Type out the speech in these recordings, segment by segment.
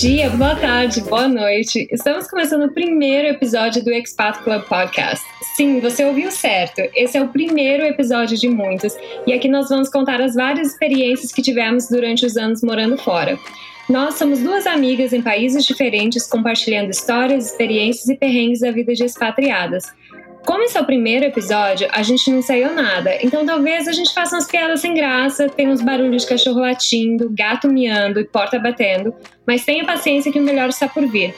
dia, boa tarde, boa noite. Estamos começando o primeiro episódio do Expat Club Podcast. Sim, você ouviu certo. Esse é o primeiro episódio de muitos e aqui nós vamos contar as várias experiências que tivemos durante os anos morando fora. Nós somos duas amigas em países diferentes compartilhando histórias, experiências e perrengues da vida de expatriadas. Como esse é o primeiro episódio, a gente não ensaiou nada, então talvez a gente faça umas piadas sem graça, tenha uns barulhos de cachorro latindo, gato miando e porta batendo, mas tenha paciência que o melhor está por vir.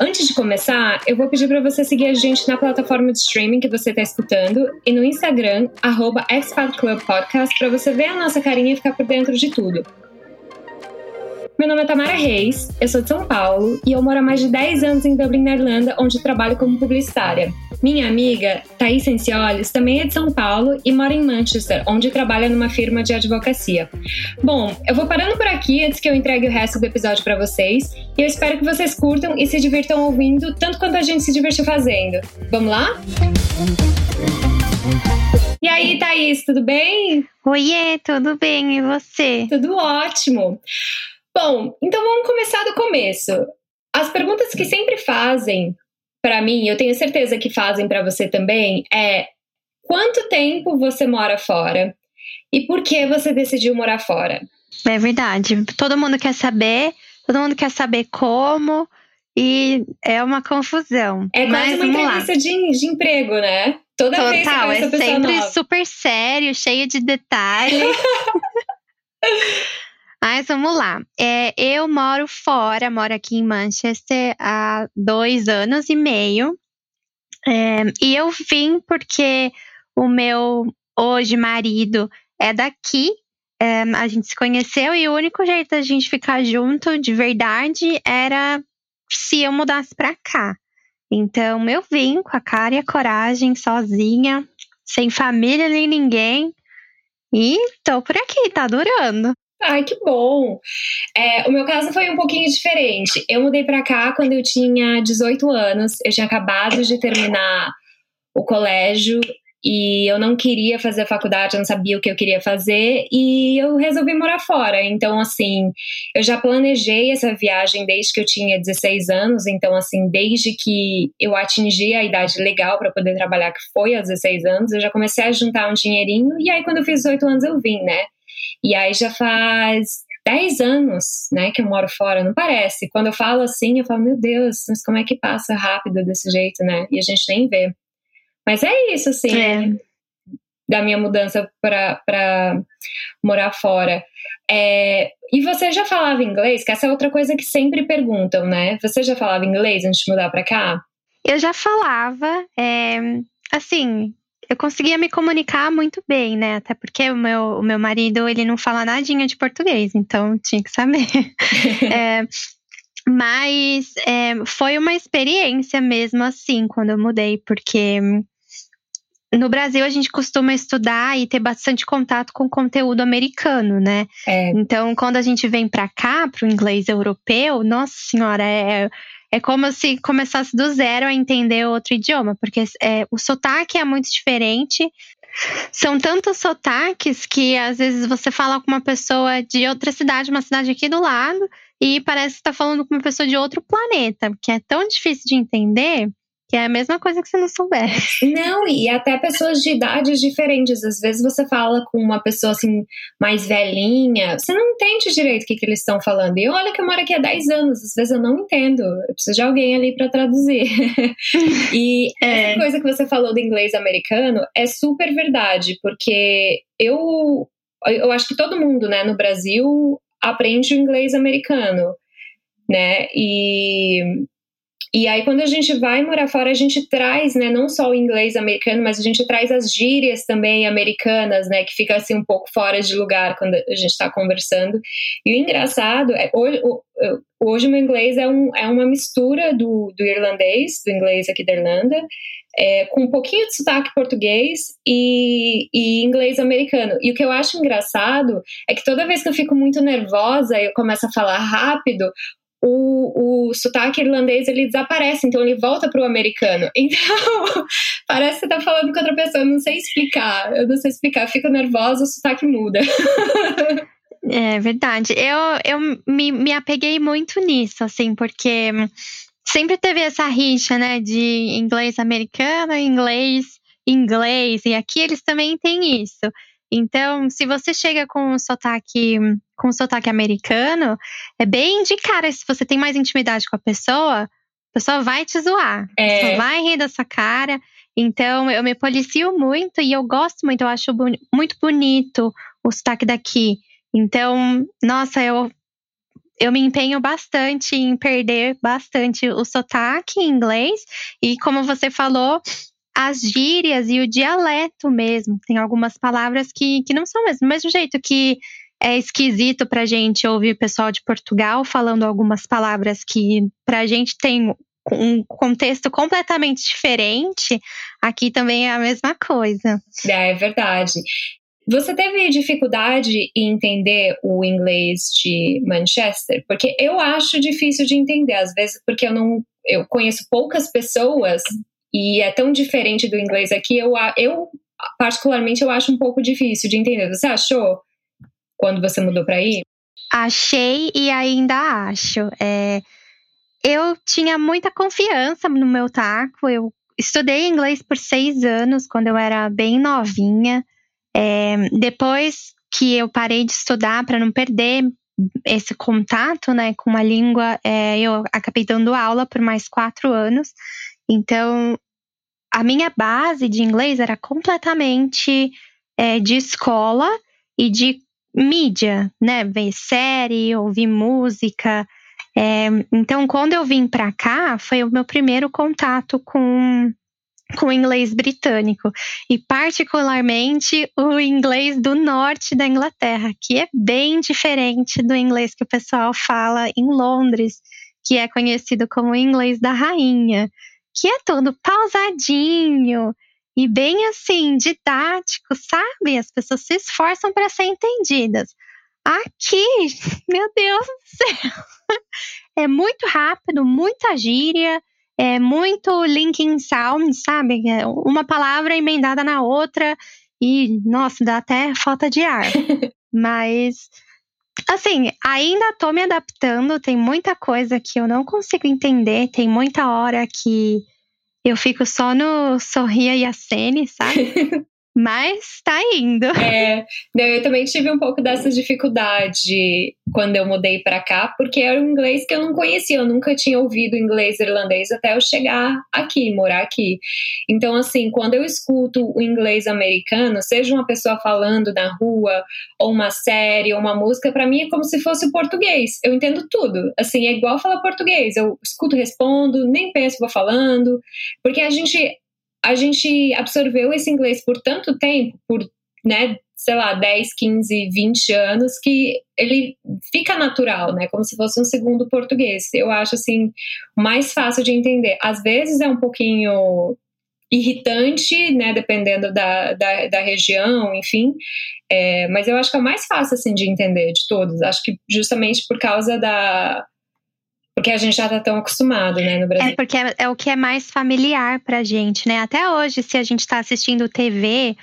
Antes de começar, eu vou pedir para você seguir a gente na plataforma de streaming que você está escutando e no Instagram, arroba para você ver a nossa carinha e ficar por dentro de tudo. Meu nome é Tamara Reis, eu sou de São Paulo e eu moro há mais de 10 anos em Dublin, na Irlanda, onde trabalho como publicitária. Minha amiga, Thaís Sencioles, também é de São Paulo e mora em Manchester, onde trabalha numa firma de advocacia. Bom, eu vou parando por aqui antes que eu entregue o resto do episódio para vocês e eu espero que vocês curtam e se divirtam ouvindo tanto quanto a gente se divertiu fazendo. Vamos lá? E aí, Thaís, tudo bem? Oiê, tudo bem, e você? Tudo ótimo. Bom, então vamos começar do começo. As perguntas que sempre fazem para mim, eu tenho certeza que fazem para você também, é quanto tempo você mora fora e por que você decidiu morar fora? É verdade. Todo mundo quer saber, todo mundo quer saber como e é uma confusão. É quase uma entrevista de, de, emprego, né? Toda Total, vez que é sempre nova. super sério, cheio de detalhes. Mas vamos lá. É, eu moro fora, moro aqui em Manchester há dois anos e meio. É, e eu vim porque o meu hoje marido é daqui. É, a gente se conheceu e o único jeito da gente ficar junto de verdade era se eu mudasse para cá. Então eu vim com a cara e a coragem, sozinha, sem família nem ninguém. E tô por aqui, tá durando. Ai, que bom! É, o meu caso foi um pouquinho diferente. Eu mudei para cá quando eu tinha 18 anos. Eu tinha acabado de terminar o colégio e eu não queria fazer faculdade, eu não sabia o que eu queria fazer e eu resolvi morar fora. Então, assim, eu já planejei essa viagem desde que eu tinha 16 anos. Então, assim, desde que eu atingi a idade legal para poder trabalhar, que foi aos 16 anos, eu já comecei a juntar um dinheirinho e aí, quando eu fiz 18 anos, eu vim, né? E aí já faz 10 anos, né, que eu moro fora, não parece. Quando eu falo assim, eu falo, meu Deus, mas como é que passa rápido desse jeito, né? E a gente nem vê. Mas é isso, assim, é. da minha mudança para morar fora. É, e você já falava inglês? Que essa é outra coisa que sempre perguntam, né? Você já falava inglês antes de mudar para cá? Eu já falava, é, assim, eu conseguia me comunicar muito bem, né? Até porque o meu, o meu marido, ele não fala nadinha de português, então tinha que saber. é, mas é, foi uma experiência mesmo assim, quando eu mudei, porque no Brasil a gente costuma estudar e ter bastante contato com conteúdo americano, né? É. Então, quando a gente vem para cá, para o inglês europeu, nossa senhora, é, é como se começasse do zero a entender outro idioma, porque é, o sotaque é muito diferente. São tantos sotaques que às vezes você fala com uma pessoa de outra cidade, uma cidade aqui do lado, e parece que está falando com uma pessoa de outro planeta, que é tão difícil de entender que é a mesma coisa que se não soubesse. Não, e até pessoas de idades diferentes. Às vezes você fala com uma pessoa assim, mais velhinha, você não entende direito o que, que eles estão falando. E olha que eu moro aqui há 10 anos, às vezes eu não entendo. Eu preciso de alguém ali para traduzir. e é. essa coisa que você falou do inglês americano é super verdade, porque eu, eu acho que todo mundo, né, no Brasil aprende o inglês americano, né? E e aí, quando a gente vai morar fora, a gente traz, né, não só o inglês americano, mas a gente traz as gírias também americanas, né, que fica assim um pouco fora de lugar quando a gente está conversando. E o engraçado é, hoje, hoje o meu inglês é, um, é uma mistura do, do irlandês, do inglês aqui da Irlanda, é, com um pouquinho de sotaque português e, e, inglês americano. E o que eu acho engraçado é que toda vez que eu fico muito nervosa e eu começo a falar rápido, o, o sotaque irlandês ele desaparece, então ele volta para o americano. Então, parece que você tá falando com outra pessoa, eu não sei explicar, eu não sei explicar, fico nervosa, o sotaque muda. É verdade. Eu, eu me, me apeguei muito nisso, assim, porque sempre teve essa rixa, né, de inglês americano, inglês inglês, e aqui eles também têm isso. Então, se você chega com um sotaque, com um sotaque americano, é bem de cara, se você tem mais intimidade com a pessoa, a pessoa vai te zoar, é. vai rir da sua cara. Então, eu me policio muito e eu gosto muito, eu acho muito bonito o sotaque daqui. Então, nossa, eu, eu me empenho bastante em perder bastante o sotaque em inglês. E como você falou, as gírias e o dialeto mesmo. Tem algumas palavras que, que não são mesmo. Do mesmo jeito que é esquisito pra gente ouvir o pessoal de Portugal falando algumas palavras que pra gente tem um contexto completamente diferente, aqui também é a mesma coisa. É, é verdade. Você teve dificuldade em entender o inglês de Manchester? Porque eu acho difícil de entender, às vezes, porque eu não eu conheço poucas pessoas e é tão diferente do inglês aqui, eu, eu particularmente eu acho um pouco difícil de entender. Você achou quando você mudou para aí? Achei e ainda acho. É, eu tinha muita confiança no meu taco. Eu estudei inglês por seis anos quando eu era bem novinha. É, depois que eu parei de estudar para não perder esse contato né, com uma língua, é, eu acabei dando aula por mais quatro anos. Então, a minha base de inglês era completamente é, de escola e de mídia, né? Ver série, ouvir música. É, então, quando eu vim para cá, foi o meu primeiro contato com com o inglês britânico e particularmente o inglês do norte da Inglaterra, que é bem diferente do inglês que o pessoal fala em Londres, que é conhecido como inglês da rainha, que é todo pausadinho e bem assim didático, sabe? As pessoas se esforçam para ser entendidas. Aqui, meu Deus do céu, é muito rápido, muita gíria, é muito linking sound, sabe? É uma palavra emendada na outra e, nossa, dá até falta de ar. Mas, assim, ainda tô me adaptando, tem muita coisa que eu não consigo entender, tem muita hora que eu fico só no Sorria e Acene, sabe? Mas tá indo. É, eu também tive um pouco dessa dificuldade quando eu mudei para cá, porque era um inglês que eu não conhecia, eu nunca tinha ouvido inglês irlandês até eu chegar aqui, morar aqui. Então, assim, quando eu escuto o inglês americano, seja uma pessoa falando na rua, ou uma série, ou uma música, para mim é como se fosse o português. Eu entendo tudo. Assim, é igual falar português. Eu escuto, respondo, nem penso, vou falando, porque a gente a gente absorveu esse inglês por tanto tempo, por, né, sei lá, 10, 15, 20 anos, que ele fica natural, né? Como se fosse um segundo português. Eu acho, assim, mais fácil de entender. Às vezes é um pouquinho irritante, né? Dependendo da, da, da região, enfim. É, mas eu acho que é o mais fácil, assim, de entender de todos. Acho que justamente por causa da porque a gente já tá tão acostumado, né, no Brasil. É porque é, é o que é mais familiar pra gente, né? Até hoje, se a gente tá assistindo TV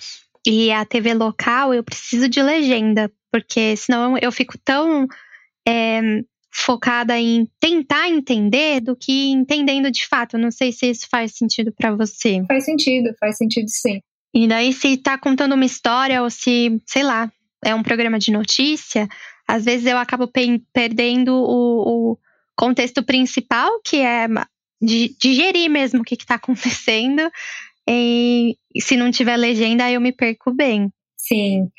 e a TV local, eu preciso de legenda, porque senão eu fico tão é, focada em tentar entender do que entendendo de fato. não sei se isso faz sentido para você. Faz sentido, faz sentido sim. E daí, se tá contando uma história ou se, sei lá, é um programa de notícia, às vezes eu acabo perdendo o, o contexto principal, que é digerir mesmo o que está acontecendo. E se não tiver legenda, eu me perco bem. Sim.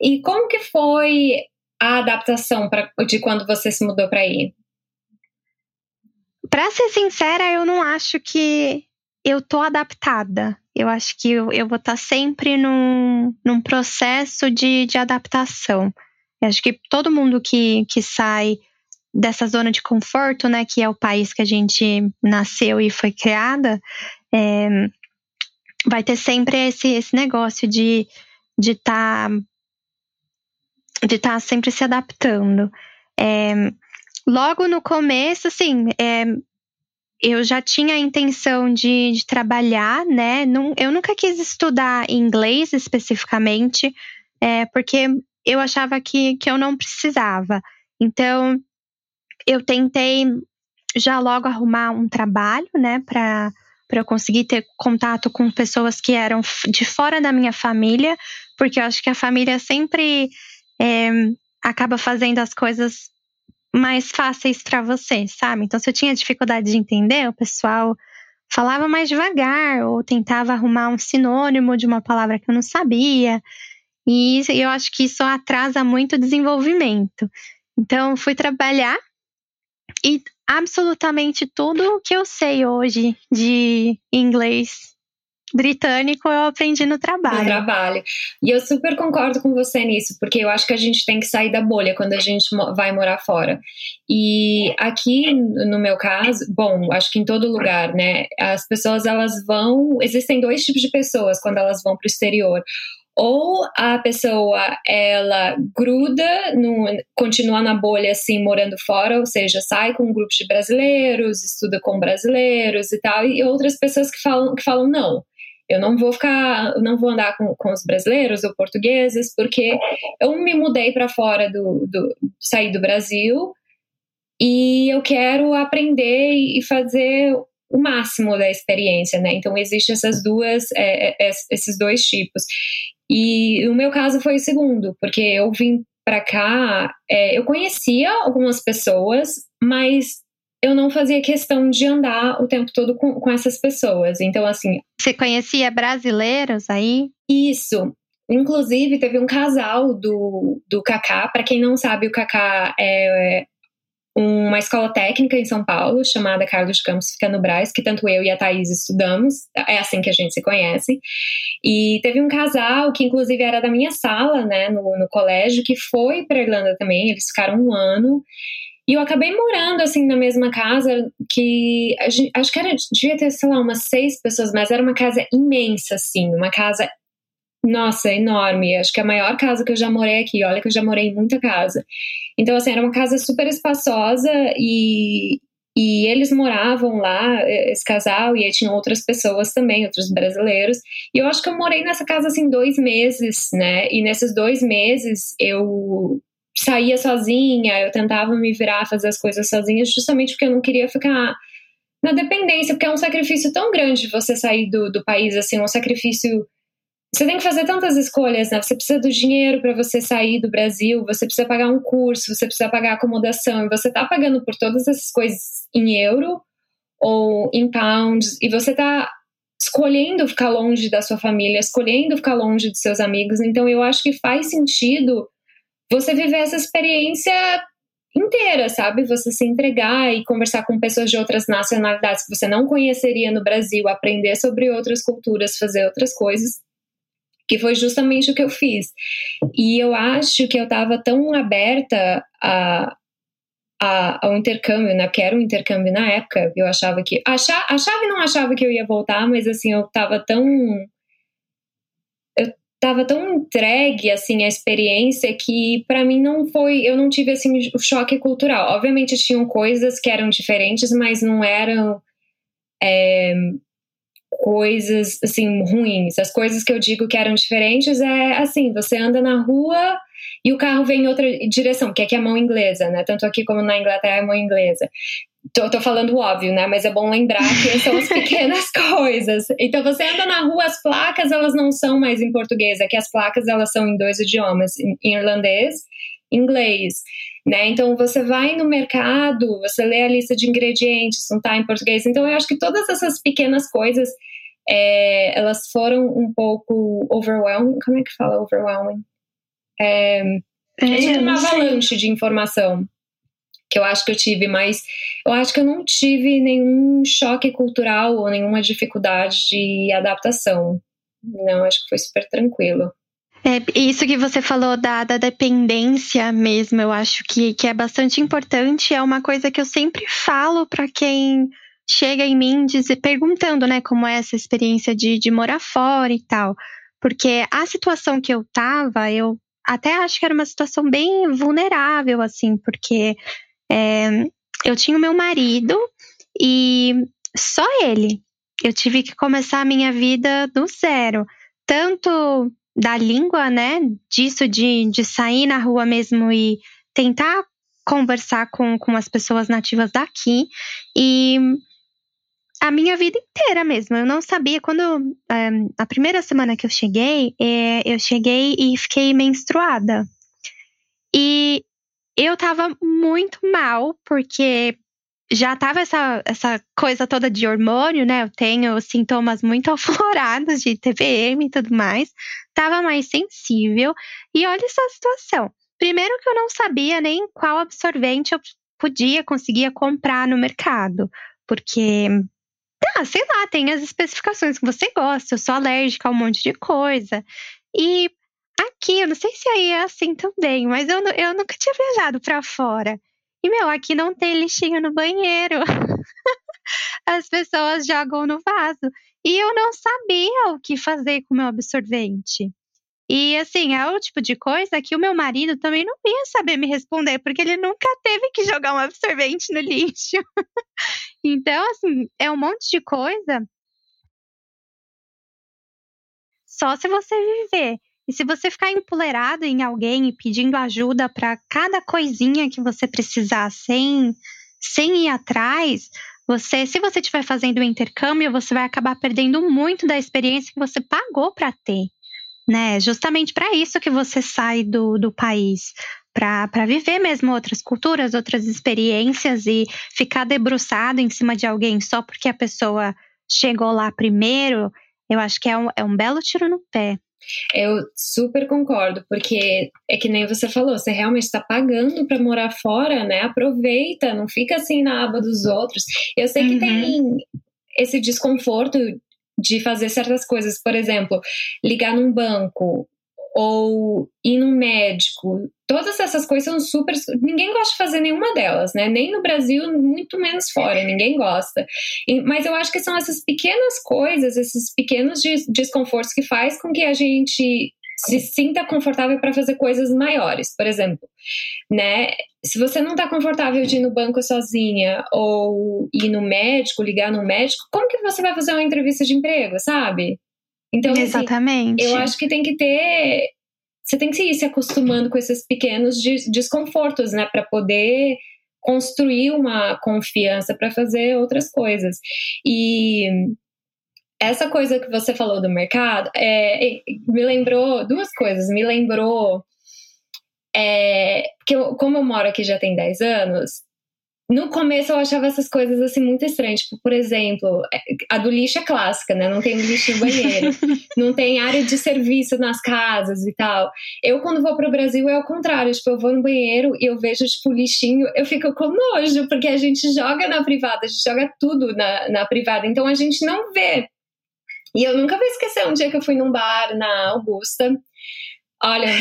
E como que foi a adaptação pra, de quando você se mudou para aí? Para ser sincera, eu não acho que eu tô adaptada. Eu acho que eu, eu vou estar tá sempre num, num processo de, de adaptação. Eu acho que todo mundo que, que sai dessa zona de conforto, né, que é o país que a gente nasceu e foi criada, é, vai ter sempre esse, esse negócio de de estar tá, de tá sempre se adaptando. É, logo no começo, assim, é, eu já tinha a intenção de, de trabalhar, né? eu nunca quis estudar inglês especificamente, é, porque eu achava que, que eu não precisava. Então, eu tentei já logo arrumar um trabalho, né, para para eu conseguir ter contato com pessoas que eram de fora da minha família, porque eu acho que a família sempre é, acaba fazendo as coisas mais fáceis para você, sabe? Então, se eu tinha dificuldade de entender, o pessoal falava mais devagar ou tentava arrumar um sinônimo de uma palavra que eu não sabia. E eu acho que isso atrasa muito o desenvolvimento. Então, fui trabalhar e absolutamente tudo que eu sei hoje de inglês britânico eu aprendi no trabalho. No trabalho. E eu super concordo com você nisso, porque eu acho que a gente tem que sair da bolha quando a gente vai morar fora. E aqui, no meu caso, bom, acho que em todo lugar, né? As pessoas elas vão. Existem dois tipos de pessoas quando elas vão para o exterior ou a pessoa ela gruda, no, continua na bolha assim, morando fora, ou seja, sai com um grupo de brasileiros, estuda com brasileiros e tal, e outras pessoas que falam, que falam não. Eu não vou ficar, não vou andar com, com os brasileiros ou portugueses, porque eu me mudei para fora do, do, sair do Brasil e eu quero aprender e fazer o máximo da experiência, né? Então existe essas duas, é, é, esses dois tipos. E o meu caso foi o segundo, porque eu vim para cá, é, eu conhecia algumas pessoas, mas eu não fazia questão de andar o tempo todo com, com essas pessoas. Então, assim. Você conhecia brasileiros aí? Isso. Inclusive, teve um casal do, do Kaká. Para quem não sabe, o Kaká é, uma escola técnica em São Paulo, chamada Carlos Campos, fica no Braz, que tanto eu e a Thaís estudamos, é assim que a gente se conhece. E teve um casal que, inclusive, era da minha sala, né, no, no colégio, que foi para Irlanda também, eles ficaram um ano. E eu acabei morando, assim, na mesma casa, que acho que era, devia ter, sei lá, umas seis pessoas, mas era uma casa imensa, assim, uma casa nossa, enorme. Acho que é a maior casa que eu já morei aqui. Olha que eu já morei em muita casa. Então, assim, era uma casa super espaçosa e, e eles moravam lá, esse casal, e aí tinham outras pessoas também, outros brasileiros. E eu acho que eu morei nessa casa, assim, dois meses, né? E nesses dois meses eu saía sozinha, eu tentava me virar, fazer as coisas sozinha, justamente porque eu não queria ficar na dependência, porque é um sacrifício tão grande você sair do, do país, assim, um sacrifício você tem que fazer tantas escolhas, né? Você precisa do dinheiro para você sair do Brasil, você precisa pagar um curso, você precisa pagar acomodação, e você tá pagando por todas essas coisas em euro ou em pounds, e você tá escolhendo ficar longe da sua família, escolhendo ficar longe dos seus amigos. Então eu acho que faz sentido você viver essa experiência inteira, sabe? Você se entregar e conversar com pessoas de outras nacionalidades que você não conheceria no Brasil, aprender sobre outras culturas, fazer outras coisas que foi justamente o que eu fiz. E eu acho que eu estava tão aberta a, a, ao intercâmbio, né? Era um intercâmbio na época. Eu achava que. Achava, achava e não achava que eu ia voltar, mas assim, eu estava tão. Eu estava tão entregue assim à experiência que para mim não foi eu não tive assim o choque cultural obviamente tinham coisas que eram diferentes mas não eram é, coisas assim ruins. As coisas que eu digo que eram diferentes é assim, você anda na rua e o carro vem em outra direção, que aqui é mão inglesa, né? Tanto aqui como na Inglaterra é mão inglesa. Tô, tô falando óbvio, né? Mas é bom lembrar que são as pequenas coisas. Então você anda na rua, as placas elas não são mais em português, aqui as placas elas são em dois idiomas, em irlandês, inglês. Né? Então você vai no mercado, você lê a lista de ingredientes, não está em português. Então eu acho que todas essas pequenas coisas é, elas foram um pouco overwhelming. Como é que fala overwhelming? É, é, é tipo uma avalanche de informação que eu acho que eu tive, mas eu acho que eu não tive nenhum choque cultural ou nenhuma dificuldade de adaptação. Não, acho que foi super tranquilo. É, isso que você falou da, da dependência mesmo, eu acho que, que é bastante importante. É uma coisa que eu sempre falo para quem chega em mim dizer, perguntando, né, como é essa experiência de, de morar fora e tal. Porque a situação que eu tava, eu até acho que era uma situação bem vulnerável, assim, porque é, eu tinha o meu marido e só ele. Eu tive que começar a minha vida do zero. Tanto da língua, né? Disso de, de sair na rua mesmo e tentar conversar com, com as pessoas nativas daqui. E a minha vida inteira mesmo. Eu não sabia. Quando. É, a primeira semana que eu cheguei, é, eu cheguei e fiquei menstruada. E eu tava muito mal, porque já tava essa, essa coisa toda de hormônio, né? Eu tenho sintomas muito aflorados de TPM e tudo mais. Tava mais sensível. E olha essa situação. Primeiro que eu não sabia nem qual absorvente eu podia, conseguia comprar no mercado. Porque ah, sei lá, tem as especificações que você gosta. Eu sou alérgica a um monte de coisa. E aqui, eu não sei se aí é assim também, mas eu, eu nunca tinha viajado para fora. E, meu, aqui não tem lixinho no banheiro. As pessoas jogam no vaso. E eu não sabia o que fazer com o meu absorvente. E assim, é o tipo de coisa que o meu marido também não ia saber me responder, porque ele nunca teve que jogar um absorvente no lixo. então, assim, é um monte de coisa. Só se você viver. E se você ficar empolerado em alguém e pedindo ajuda para cada coisinha que você precisar sem, sem ir atrás, você, se você estiver fazendo o intercâmbio, você vai acabar perdendo muito da experiência que você pagou para ter né? Justamente para isso que você sai do, do país, para viver mesmo outras culturas, outras experiências e ficar debruçado em cima de alguém só porque a pessoa chegou lá primeiro, eu acho que é um, é um belo tiro no pé. Eu super concordo, porque é que nem você falou, você realmente está pagando para morar fora, né? Aproveita, não fica assim na aba dos outros. Eu sei uhum. que tem esse desconforto de fazer certas coisas, por exemplo, ligar num banco ou ir num médico. Todas essas coisas são super. Ninguém gosta de fazer nenhuma delas, né? Nem no Brasil, muito menos fora, ninguém gosta. Mas eu acho que são essas pequenas coisas, esses pequenos desconfortos que faz com que a gente se sinta confortável para fazer coisas maiores. Por exemplo, né? Se você não está confortável de ir no banco sozinha ou ir no médico, ligar no médico, como que você vai fazer uma entrevista de emprego, sabe? Então, assim, Exatamente. Assim, eu acho que tem que ter. Você tem que ir se acostumando com esses pequenos desconfortos, né? Para poder construir uma confiança para fazer outras coisas. E essa coisa que você falou do mercado é, me lembrou duas coisas. Me lembrou é, que eu, como eu moro aqui já tem 10 anos, no começo eu achava essas coisas assim muito estranhas. Tipo, por exemplo, a do lixo é clássica, né? Não tem lixo no banheiro, não tem área de serviço nas casas e tal. Eu, quando vou pro Brasil, é ao contrário. Tipo, eu vou no banheiro e eu vejo, tipo, lixinho, eu fico com nojo, porque a gente joga na privada, a gente joga tudo na, na privada. Então a gente não vê. E eu nunca vou esquecer um dia que eu fui num bar na Augusta. Olha,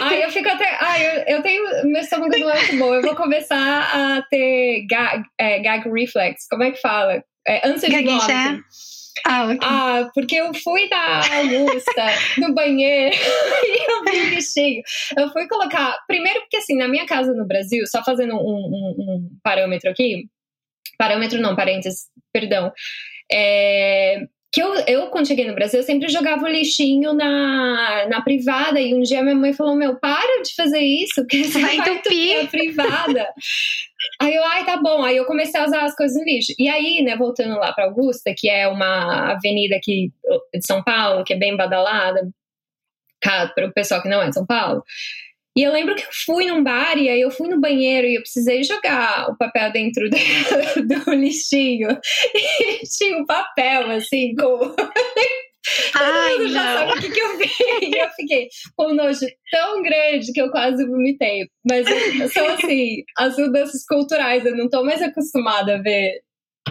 Ai, eu fico até. Ai, eu, eu tenho. Meu estômago não é muito bom. Eu vou começar a ter gag, é, gag reflex. Como é que fala? É, ânsia de vômito. Ah, okay. ah, porque eu fui da Augusta no banheiro e eu vi o bichinho. Eu fui colocar. Primeiro, porque assim, na minha casa no Brasil, só fazendo um, um, um parâmetro aqui. Parâmetro não, parênteses, perdão. É, que eu, eu, quando cheguei no Brasil, eu sempre jogava o lixinho na, na privada. E um dia minha mãe falou: Meu, para de fazer isso, porque você vai, vai entupir a privada. aí eu, ai, tá bom. Aí eu comecei a usar as coisas no lixo. E aí, né, voltando lá para Augusta, que é uma avenida aqui de São Paulo, que é bem badalada, para o pessoal que não é de São Paulo. E eu lembro que eu fui num bar e aí eu fui no banheiro e eu precisei jogar o papel dentro do, do lixinho. E tinha um papel, assim, com. Ai, Todo já sabe o que, que eu vi. E eu fiquei com um nojo tão grande que eu quase vomitei. Mas são assim, as mudanças culturais. Eu não tô mais acostumada a ver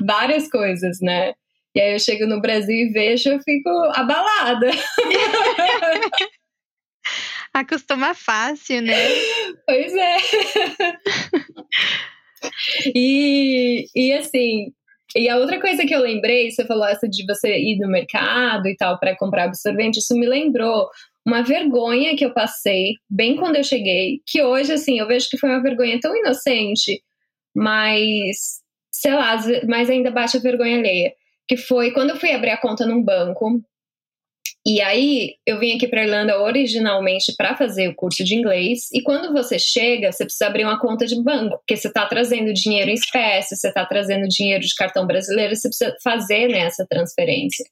várias coisas, né? E aí eu chego no Brasil e vejo, eu fico abalada. Acostuma fácil, né? Pois é. e, e assim, e a outra coisa que eu lembrei, você falou essa de você ir no mercado e tal para comprar absorvente, isso me lembrou uma vergonha que eu passei bem quando eu cheguei, que hoje assim, eu vejo que foi uma vergonha tão inocente, mas sei lá, mas ainda baixa vergonha alheia, que foi quando eu fui abrir a conta num banco, E aí, eu vim aqui para Irlanda originalmente para fazer o curso de inglês. E quando você chega, você precisa abrir uma conta de banco, porque você está trazendo dinheiro em espécie, você está trazendo dinheiro de cartão brasileiro, você precisa fazer né, essa transferência.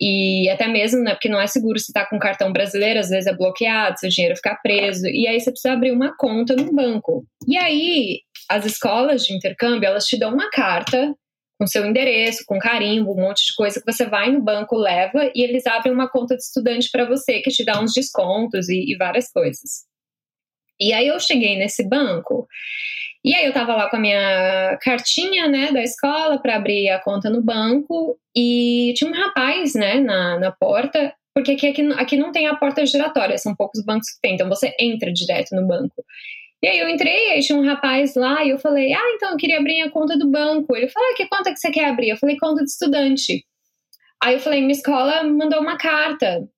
E até mesmo, né, porque não é seguro se está com cartão brasileiro, às vezes é bloqueado, seu dinheiro fica preso. E aí você precisa abrir uma conta no banco. E aí, as escolas de intercâmbio, elas te dão uma carta com seu endereço, com carimbo, um monte de coisa que você vai no banco, leva e eles abrem uma conta de estudante para você que te dá uns descontos e, e, várias coisas. E aí eu cheguei nesse banco e aí eu tava lá com a minha cartinha, né, da escola para abrir a conta no banco e tinha um rapaz, né, na, na porta, porque aqui, aqui, aqui não tem a porta giratória, são poucos bancos que tem, então você entra direto no banco. E aí eu entrei, aí tinha um rapaz lá e eu falei, ah, então eu queria abrir a conta do banco. Ele falou, ah, que conta que você quer abrir? Eu falei, conta de estudante. Aí eu falei, minha escola mandou uma carta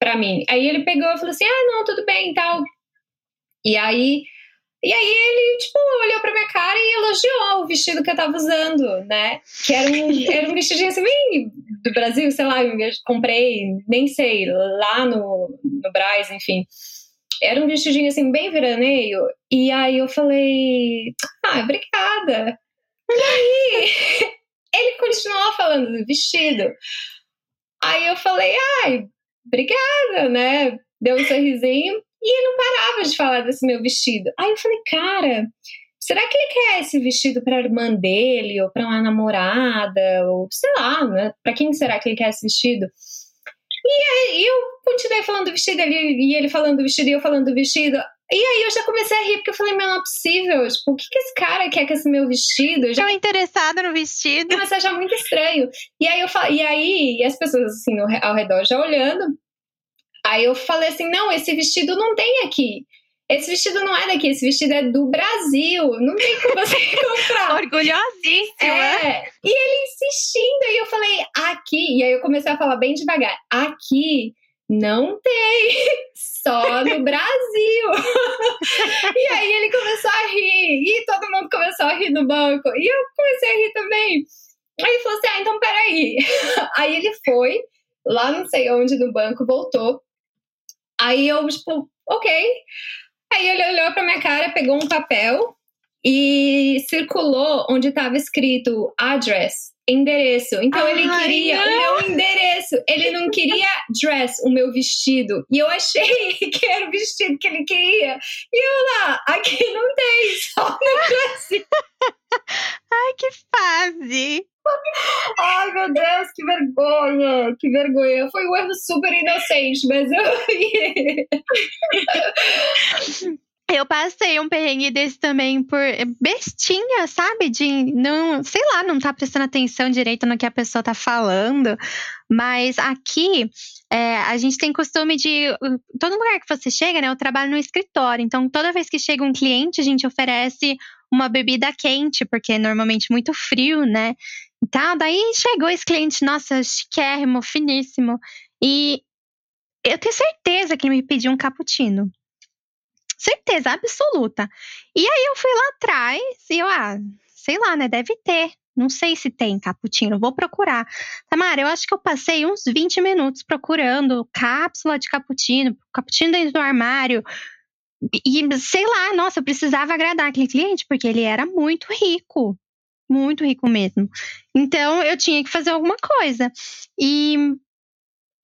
para mim. Aí ele pegou e falou assim, ah, não, tudo bem e tal. E aí, e aí ele, tipo, olhou pra minha cara e elogiou o vestido que eu tava usando, né? Que era um, era um vestidinho assim, bem do Brasil, sei lá, eu comprei, nem sei, lá no, no Braz, enfim. Era um vestidinho assim, bem veraneio. E aí eu falei, ah, obrigada. E aí ele continuou falando do vestido. Aí eu falei, ai, obrigada, né? Deu um sorrisinho. E ele não parava de falar desse meu vestido. Aí eu falei, cara, será que ele quer esse vestido para irmã dele ou para uma namorada ou sei lá, né? Para quem será que ele quer esse vestido? E aí eu continuei falando do vestido, ele, e ele falando do vestido, e eu falando do vestido. E aí eu já comecei a rir, porque eu falei, meu, não é possível. Tipo, o que, que esse cara quer com esse meu vestido? Eu já... interessada no vestido. Começou a achar muito estranho. E aí eu e aí e as pessoas assim ao redor já olhando. Aí eu falei assim, não, esse vestido não tem aqui. Esse vestido não é daqui, esse vestido é do Brasil. Não tem como você comprar. Orgulhosíssima. É. E ele insistindo, e eu falei, aqui. E aí eu comecei a falar bem devagar. Aqui não tem, só no Brasil. e aí ele começou a rir, e todo mundo começou a rir no banco, e eu comecei a rir também. Aí ele falou assim: ah, então peraí. aí ele foi, lá não sei onde no banco, voltou. Aí eu, tipo, ok. Aí ele olhou pra minha cara, pegou um papel e circulou onde estava escrito address, endereço. Então Ai, ele queria não. o meu endereço. Ele não queria dress, o meu vestido. E eu achei que era o vestido que ele queria. E eu lá, aqui não tem, só no Brasil. Ai, que fase! Ai, meu Deus, que vergonha! Que vergonha! Foi um erro super inocente, mas eu. Eu passei um perrengue desse também por bestinha, sabe? De não, sei lá, não tá prestando atenção direito no que a pessoa tá falando. Mas aqui é, a gente tem costume de. Todo lugar que você chega, né? Eu trabalho no escritório. Então, toda vez que chega um cliente, a gente oferece uma bebida quente, porque é normalmente muito frio, né? Então, daí chegou esse cliente, nossa, chiquérrimo, finíssimo. E eu tenho certeza que ele me pediu um cappuccino. Certeza absoluta. E aí eu fui lá atrás e eu, ah, sei lá, né? Deve ter. Não sei se tem cappuccino, vou procurar. Tamara, eu acho que eu passei uns 20 minutos procurando cápsula de cappuccino, cappuccino dentro do armário. E sei lá, nossa, eu precisava agradar aquele cliente, porque ele era muito rico muito rico mesmo. Então eu tinha que fazer alguma coisa. E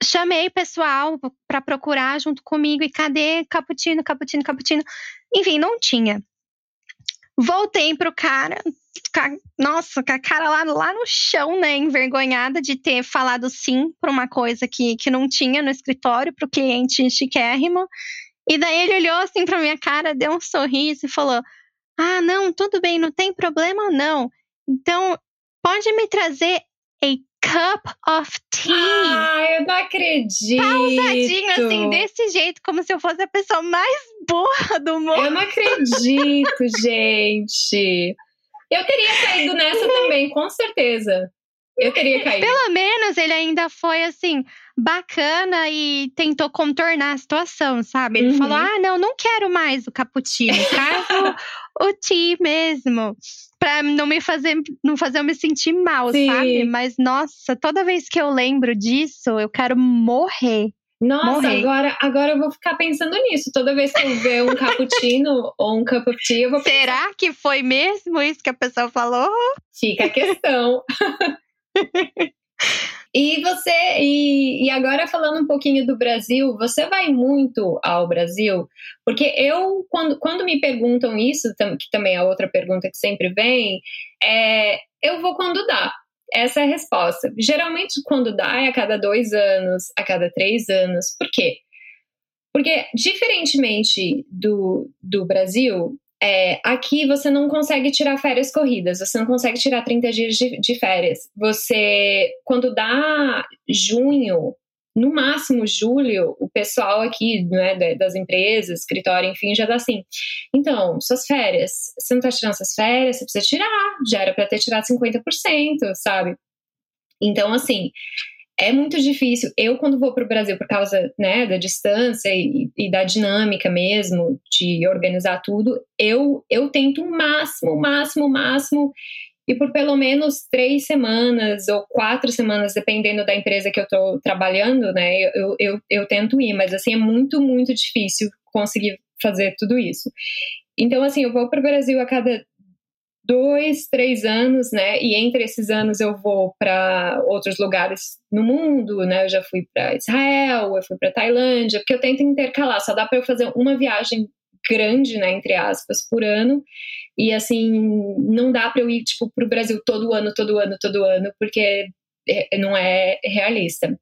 chamei o pessoal para procurar junto comigo e cadê cappuccino, cappuccino, cappuccino? Enfim, não tinha. Voltei pro cara, nossa, com a cara lá, lá no chão, né, envergonhada de ter falado sim para uma coisa que, que não tinha no escritório pro cliente chiquérrimo. E daí ele olhou assim para minha cara, deu um sorriso e falou: "Ah, não, tudo bem, não tem problema não. Então, pode me trazer a cup of tea. Ah, eu não acredito. Pausadinho, assim, desse jeito, como se eu fosse a pessoa mais burra do mundo. Eu não acredito, gente. Eu teria saído nessa também, com certeza. Eu teria caído. Pelo menos ele ainda foi assim, bacana e tentou contornar a situação, sabe? Ele uhum. falou: ah, não, não quero mais o cappuccino, quero o tea mesmo. Pra não me fazer, não fazer eu me sentir mal, Sim. sabe? Mas, nossa, toda vez que eu lembro disso, eu quero morrer. Nossa, agora, agora eu vou ficar pensando nisso. Toda vez que eu ver um cappuccino ou um cup of tea, eu vou pensar. Será que foi mesmo isso que a pessoa falou? Fica a questão. e você, e, e agora falando um pouquinho do Brasil, você vai muito ao Brasil? Porque eu, quando, quando me perguntam isso, que também é outra pergunta que sempre vem, é, eu vou quando dá. Essa é a resposta. Geralmente, quando dá, é a cada dois anos, a cada três anos. Por quê? Porque, diferentemente do, do Brasil, é, aqui você não consegue tirar férias corridas, você não consegue tirar 30 dias de, de férias. Você, quando dá junho, no máximo julho, o pessoal aqui, né, das empresas, escritório, enfim, já dá assim. Então, suas férias, você não tá tirando suas férias, você precisa tirar. Já era para ter tirado 50%, sabe? Então, assim, é muito difícil. Eu, quando vou para o Brasil, por causa né, da distância e, e, da dinâmica mesmo, de organizar tudo, eu, eu tento o máximo, o máximo, o máximo e por pelo menos três semanas ou quatro semanas, dependendo da empresa que eu estou trabalhando, né, eu, eu, eu tento ir, mas assim, é muito, muito difícil conseguir fazer tudo isso. Então, assim, eu vou para o Brasil a cada dois, três anos, né? E entre esses anos eu vou para outros lugares no mundo, né? Eu já fui para Israel, eu fui para Tailândia, porque eu tento intercalar. Só dá para eu fazer uma viagem grande, né? Entre aspas, por ano. E assim, não dá para eu ir tipo o Brasil todo ano, todo ano, todo ano, porque é, não é realista.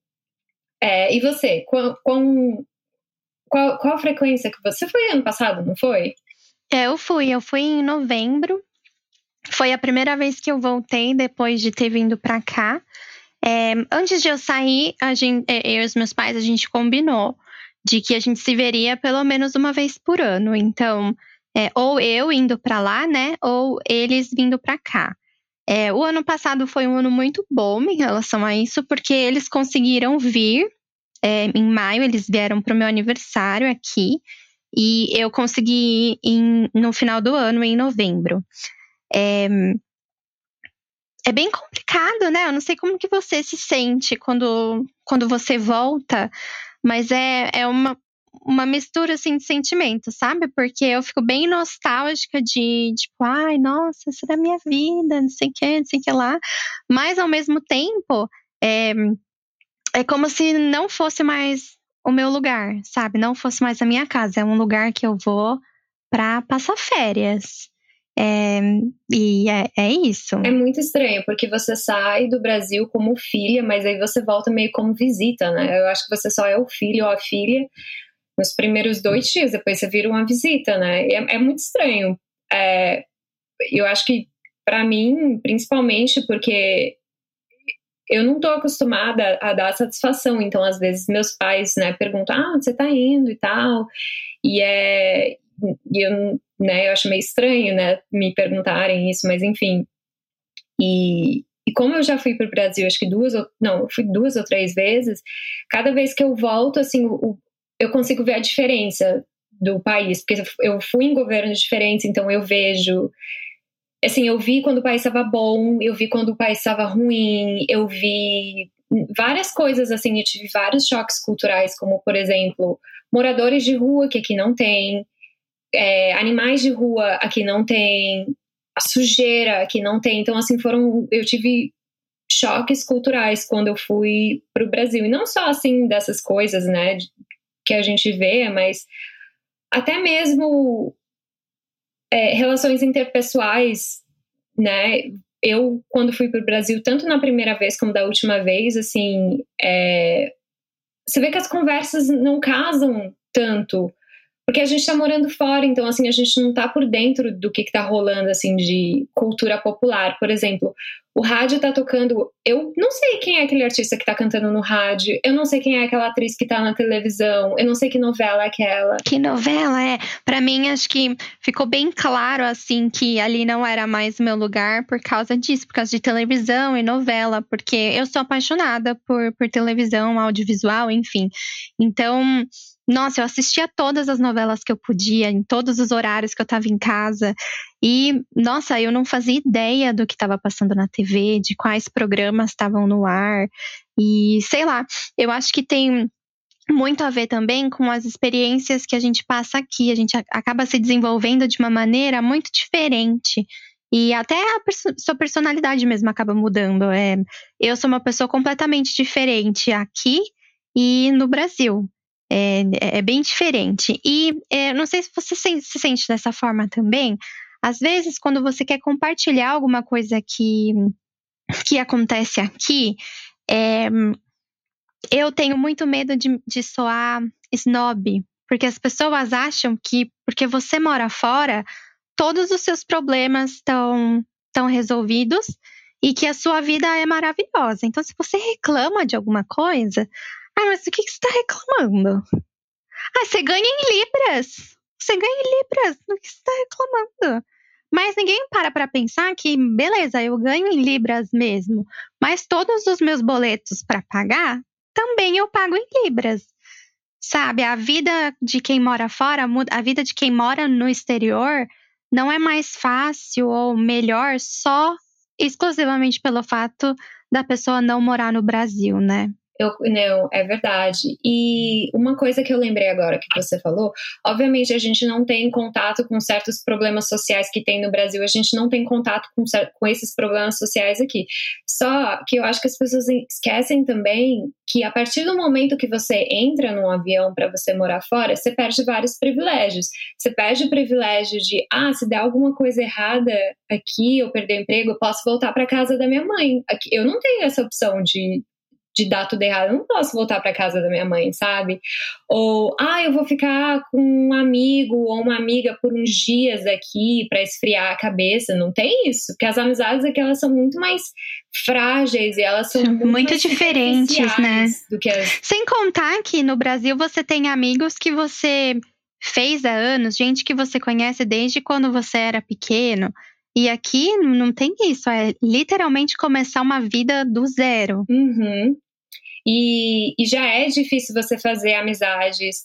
É, e você, qual, qual, qual a frequência que você foi ano passado, não foi? É, eu fui, eu fui em novembro. Foi a primeira vez que eu voltei depois de ter vindo para cá. É, antes de eu sair, a gente, é, eu e os meus pais, a gente combinou de que a gente se veria pelo menos uma vez por ano. Então, é, ou eu indo para lá, né? Ou eles vindo para cá. É, o ano passado foi um ano muito bom em relação a isso, porque eles conseguiram vir é, em maio, eles vieram para o meu aniversário aqui, e eu consegui ir em, no final do ano, em novembro. É, é bem complicado, né? Eu não sei como que você se sente quando, quando você volta, mas é, é uma, uma mistura assim de sentimentos, sabe? Porque eu fico bem nostálgica de tipo, ai, nossa, isso é da minha vida, não sei o que, não sei o que lá. Mas ao mesmo tempo, é, é como se não fosse mais o meu lugar, sabe? Não fosse mais a minha casa. É um lugar que eu vou para passar férias. É, e é, é, isso. É muito estranho, porque você sai do Brasil como filha, mas aí você volta meio como visita, né? Eu acho que você só é o filho ou a filha nos primeiros dois dias, depois você vira uma visita, né? É, é, muito estranho. É, eu acho que, para mim, principalmente porque eu não estou acostumada a dar satisfação, então às vezes meus pais, né, perguntam, ah, onde você está indo e tal, e é, e eu, né, eu acho meio estranho, né, me perguntarem isso, mas enfim, e, e como eu já fui para o Brasil, acho que duas ou não, fui duas ou três vezes. Cada vez que eu volto, assim, o, eu consigo ver a diferença do país, porque eu fui em governos diferentes, então eu vejo. Assim, eu vi quando o país estava bom, eu vi quando o país estava ruim, eu vi várias coisas assim, eu tive vários choques culturais, como por exemplo, moradores de rua que aqui não tem, é, animais de rua aqui não tem, a sujeira aqui não tem. Então, assim, foram. Eu tive choques culturais quando eu fui para o Brasil. E não só assim dessas coisas, né, que a gente vê, mas até mesmo é, relações interpessoais, né? Eu, quando fui para o Brasil, tanto na primeira vez como da última vez, assim, é, você vê que as conversas não casam tanto, porque a gente está morando fora, então, assim, a gente não está por dentro do que está rolando, assim, de cultura popular. Por exemplo, o rádio tá tocando. Eu não sei quem é aquele artista que tá cantando no rádio. Eu não sei quem é aquela atriz que tá na televisão. Eu não sei que novela é aquela. Que novela é? Para mim, acho que ficou bem claro, assim, que ali não era mais meu lugar por causa disso, por causa de televisão e novela, porque eu sou apaixonada por, por televisão, audiovisual, enfim. Então, nossa, eu assistia todas as novelas que eu podia, em todos os horários que eu estava em casa. E, nossa, eu não fazia ideia do que estava passando na TV, de quais programas estavam no ar. E, sei lá, eu acho que tem muito a ver também com as experiências que a gente passa aqui. A gente acaba se desenvolvendo de uma maneira muito diferente. E até a perso sua personalidade mesmo acaba mudando. É, eu sou uma pessoa completamente diferente aqui e no Brasil. É, é bem diferente. E é, não sei se você se, se sente dessa forma também. Às vezes, quando você quer compartilhar alguma coisa que, que acontece aqui, é, eu tenho muito medo de, de soar snob, porque as pessoas acham que porque você mora fora, todos os seus problemas estão estão resolvidos e que a sua vida é maravilhosa. Então, se você reclama de alguma coisa, ah, mas o que, que você está reclamando? Ah, você ganha em libras. Você ganha em libras. O que você está reclamando? Mas ninguém para para pensar que, beleza, eu ganho em libras mesmo, mas todos os meus boletos para pagar também eu pago em libras. Sabe, a vida de quem mora fora, a vida de quem mora no exterior não é mais fácil ou melhor só exclusivamente pelo fato da pessoa não morar no Brasil, né? Eu, não, é verdade. E uma coisa que eu lembrei agora que você falou, obviamente a gente não tem contato com certos problemas sociais que tem no Brasil, a gente não tem contato com, com esses problemas sociais aqui. Só que eu acho que as pessoas esquecem também que a partir do momento que você entra num avião para você morar fora, você perde vários privilégios. Você perde o privilégio de, ah, se der alguma coisa errada aqui, eu perder o emprego, eu posso voltar para casa da minha mãe. Aqui, eu não tenho essa opção de de dar tudo errado, eu não posso voltar para casa da minha mãe, sabe? Ou, ah, eu vou ficar com um amigo ou uma amiga por uns dias aqui para esfriar a cabeça. Não tem isso, porque as amizades aqui elas são muito mais frágeis e elas são muito, muito diferentes, né? Do que as... Sem contar que no Brasil você tem amigos que você fez há anos, gente que você conhece desde quando você era pequeno. E aqui não tem isso, é literalmente começar uma vida do zero. Uhum. E, e já é difícil você fazer amizades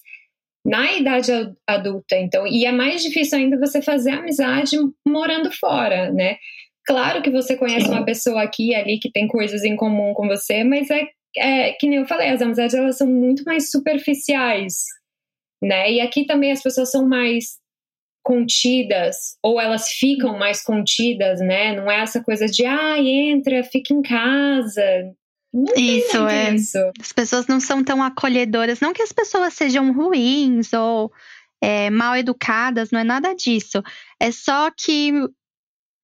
na idade adulta, então, e é mais difícil ainda você fazer amizade morando fora, né? Claro que você conhece uma pessoa aqui e ali que tem coisas em comum com você, mas é, é que nem eu falei, as amizades elas são muito mais superficiais, né? E aqui também as pessoas são mais contidas ou elas ficam mais contidas, né? Não é essa coisa de ah, entra, fica em casa. Não isso é. Isso. As pessoas não são tão acolhedoras. Não que as pessoas sejam ruins ou é, mal educadas, não é nada disso. É só que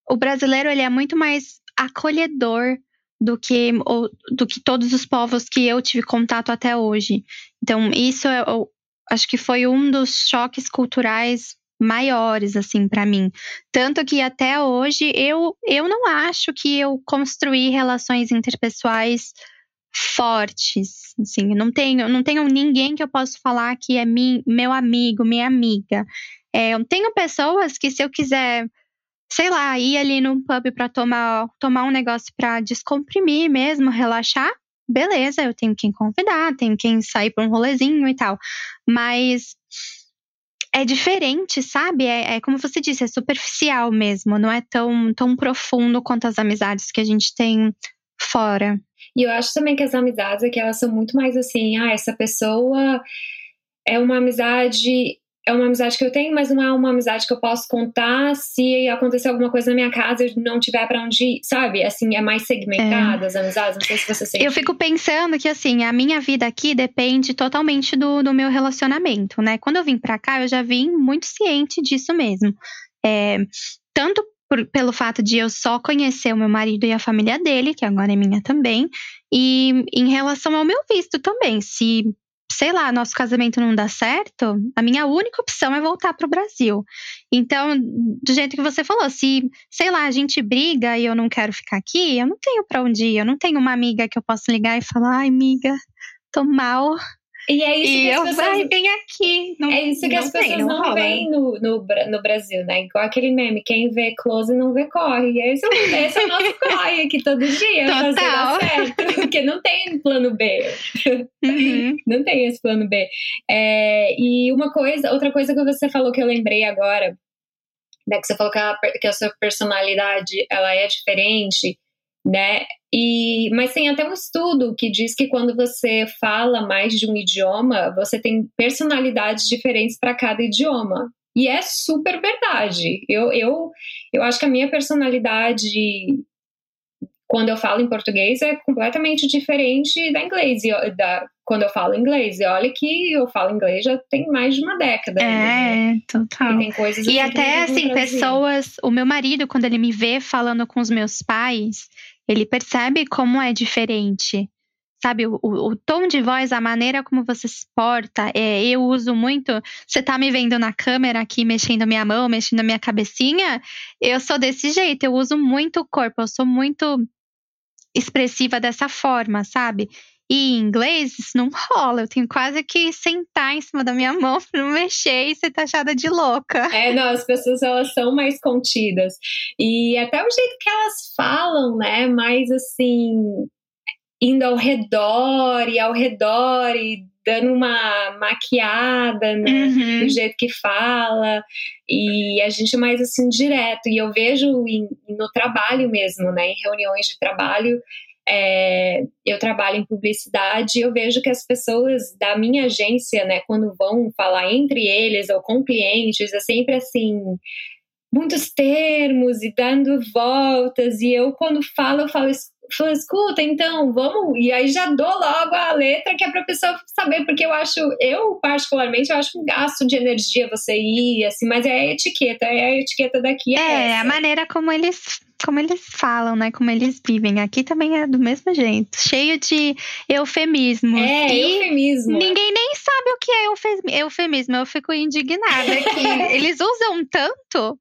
o brasileiro ele é muito mais acolhedor do que, ou, do que todos os povos que eu tive contato até hoje. Então, isso eu, eu acho que foi um dos choques culturais maiores assim para mim. Tanto que até hoje eu eu não acho que eu construí relações interpessoais fortes, assim, não tenho não tenho ninguém que eu possa falar que é meu amigo, minha amiga. É, eu tenho pessoas que se eu quiser sei lá, ir ali num pub para tomar tomar um negócio para descomprimir mesmo, relaxar, beleza, eu tenho quem convidar, tenho quem sair para um rolezinho e tal. Mas é diferente, sabe? É, é, como você disse, é superficial mesmo, não é tão, tão profundo quanto as amizades que a gente tem fora. E eu acho também que as amizades aqui, elas são muito mais assim, ah, essa pessoa é uma amizade é uma amizade que eu tenho, mas não é uma amizade que eu posso contar se acontecer alguma coisa na minha casa e não tiver para onde ir, sabe? Assim, é mais segmentada é. as amizades, não sei se você sente. Eu fico pensando que, assim, a minha vida aqui depende totalmente do, do meu relacionamento, né? Quando eu vim para cá, eu já vim muito ciente disso mesmo. É, tanto por, pelo fato de eu só conhecer o meu marido e a família dele, que agora é minha também, e em relação ao meu visto também. Se sei lá, nosso casamento não dá certo, a minha única opção é voltar pro Brasil. Então, do jeito que você falou, se, sei lá, a gente briga e eu não quero ficar aqui, eu não tenho para onde ir, eu não tenho uma amiga que eu possa ligar e falar, ai, amiga, tô mal, e é isso e que as eu, pessoas... vai, vem aqui. Não, é isso que as pessoas tem, não, não veem no, no, no, Brasil, né? Igual aquele meme, quem vê close não vê corre. E esse, esse é o nosso corre aqui todo dia, Total. certo. Porque não tem plano B. Uhum. Não tem esse plano B. É, e uma coisa, outra coisa que você falou que eu lembrei agora, né? Que você falou que a, que a sua personalidade ela é diferente né? E, mas tem até um estudo que diz que quando você fala mais de um idioma, você tem personalidades diferentes para cada idioma. E é super verdade. Eu, eu, eu acho que a minha personalidade, quando eu falo em português, é completamente diferente da inglês, da, quando eu falo inglês. E olha que eu falo inglês já tem mais de uma década. É, né? total. E tem coisas E assim até, assim, pessoas. O meu marido, quando ele me vê falando com os meus pais, ele percebe como é diferente. Sabe, o, o, tom de voz, a maneira como você se porta, é, eu uso muito. Você tá me vendo na câmera aqui, mexendo minha mão, mexendo minha cabecinha? Eu sou desse jeito, eu uso muito o corpo, eu sou muito expressiva dessa forma, sabe? E em inglês, isso não rola. Eu tenho quase que sentar em cima da minha mão pra não mexer e ser taxada de louca. É, não, as pessoas elas são mais contidas. E até o jeito que elas falam, né? Mais assim, indo ao redor e ao redor e dando uma maquiada, né? Uhum. Do jeito que fala. E a gente é mais assim, direto. E eu vejo em, no trabalho mesmo, né? Em reuniões de trabalho é, eu trabalho em publicidade, eu vejo que as pessoas da minha agência, né, quando vão falar entre eles ou com clientes, é sempre assim, muitos termos e dando voltas, e eu quando falo, eu falo, falo escuta, então, vamos, e aí já dou logo a letra que é para a pessoa saber, porque eu acho, eu particularmente, eu acho um gasto de energia você ir, assim, mas é a etiqueta, é a etiqueta daqui. É, É, essa. a maneira como eles como eles falam, né? Como eles vivem. Aqui também é do mesmo jeito. Cheio de eufemismos. É, e eufemismo. ninguém nem sabe o que é eufem- eufemismo. Eu fico indignada que eles usam tanto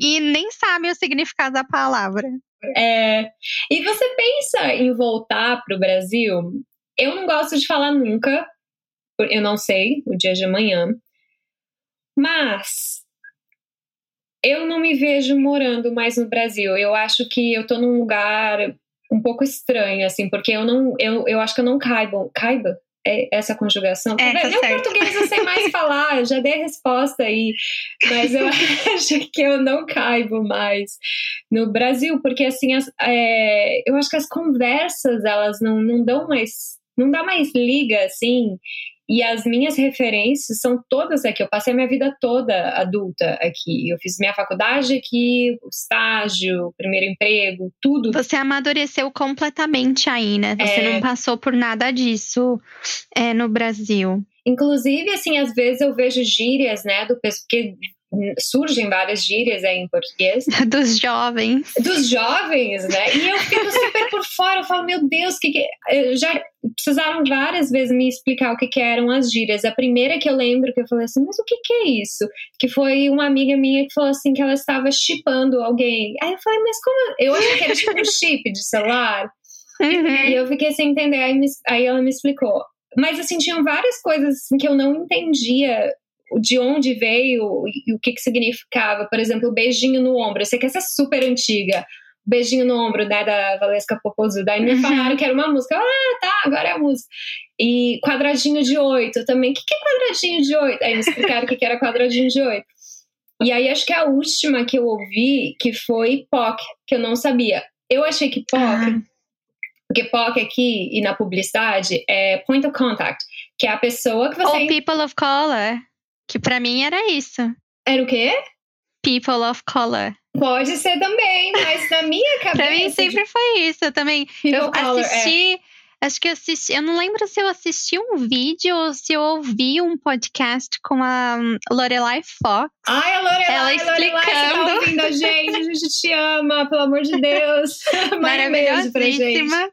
e nem sabem o significado da palavra. É, e você pensa em voltar para o Brasil? Eu não gosto de falar nunca, eu não sei o dia de amanhã, mas eu não me vejo morando mais no Brasil. Eu acho que eu tô num lugar um pouco estranho, assim, porque eu não, eu, eu acho que eu não caibo, caiba essa conjugação. É, tá Nem o certo. português eu sei mais falar, eu já dei a resposta aí, mas eu acho que eu não caibo mais no Brasil, porque assim, as, é, eu acho que as conversas, elas não, não dão mais, não dá mais liga, assim, e as minhas referências são todas aqui. Eu passei a minha vida toda adulta aqui. Eu fiz minha faculdade aqui, o estágio, o primeiro emprego, tudo. Você amadureceu completamente aí, né? Você É. não passou por nada disso é, no Brasil. Inclusive, assim, às vezes eu vejo gírias, né, do porque surgem várias gírias aí em português, Dos jovens. dos jovens, né? E eu fico super por fora, eu falo, meu Deus, que que eu já precisaram várias vezes me explicar o que que eram as gírias. A primeira que eu lembro que eu falei assim, mas o que que é isso? Que foi uma amiga minha que falou assim que ela estava chipando alguém. Aí eu falei, mas como? Eu achei que era tipo um chip de celular. Uhum. E eu fiquei sem entender, aí, me- aí ela me explicou. Mas assim, tinham várias coisas assim, que eu não entendia de onde veio e o que, que significava. Por exemplo, o beijinho no ombro. Eu sei que essa é super antiga. Beijinho no ombro, né, da Valesca Popozuda. Daí me Uhum. falaram que era uma música. Ah, tá, agora é a música. E quadradinho de oito também. O que, que é quadradinho de oito? Aí me explicaram o que, que era quadradinho de oito. E aí acho que a última que eu ouvi, que foi POC, que eu não sabia. Eu achei que POC Ah. porque POC aqui e na publicidade é point of contact, que é a pessoa que você. Ou People of Color. Que pra mim era isso. Era o quê? People of Color. Pode ser também, mas na minha cabeça. Pra mim sempre foi isso. Eu também. Eu People color, é. assisti. Acho que eu assisti. Eu não lembro se eu assisti um vídeo ou se eu ouvi um podcast com a hum, Lorelai Fox. Ai, a Lorelai, Ela Lorelai, tá explicando. ouvindo a gente, a gente te ama, pelo amor de Deus. Maravilhosíssima.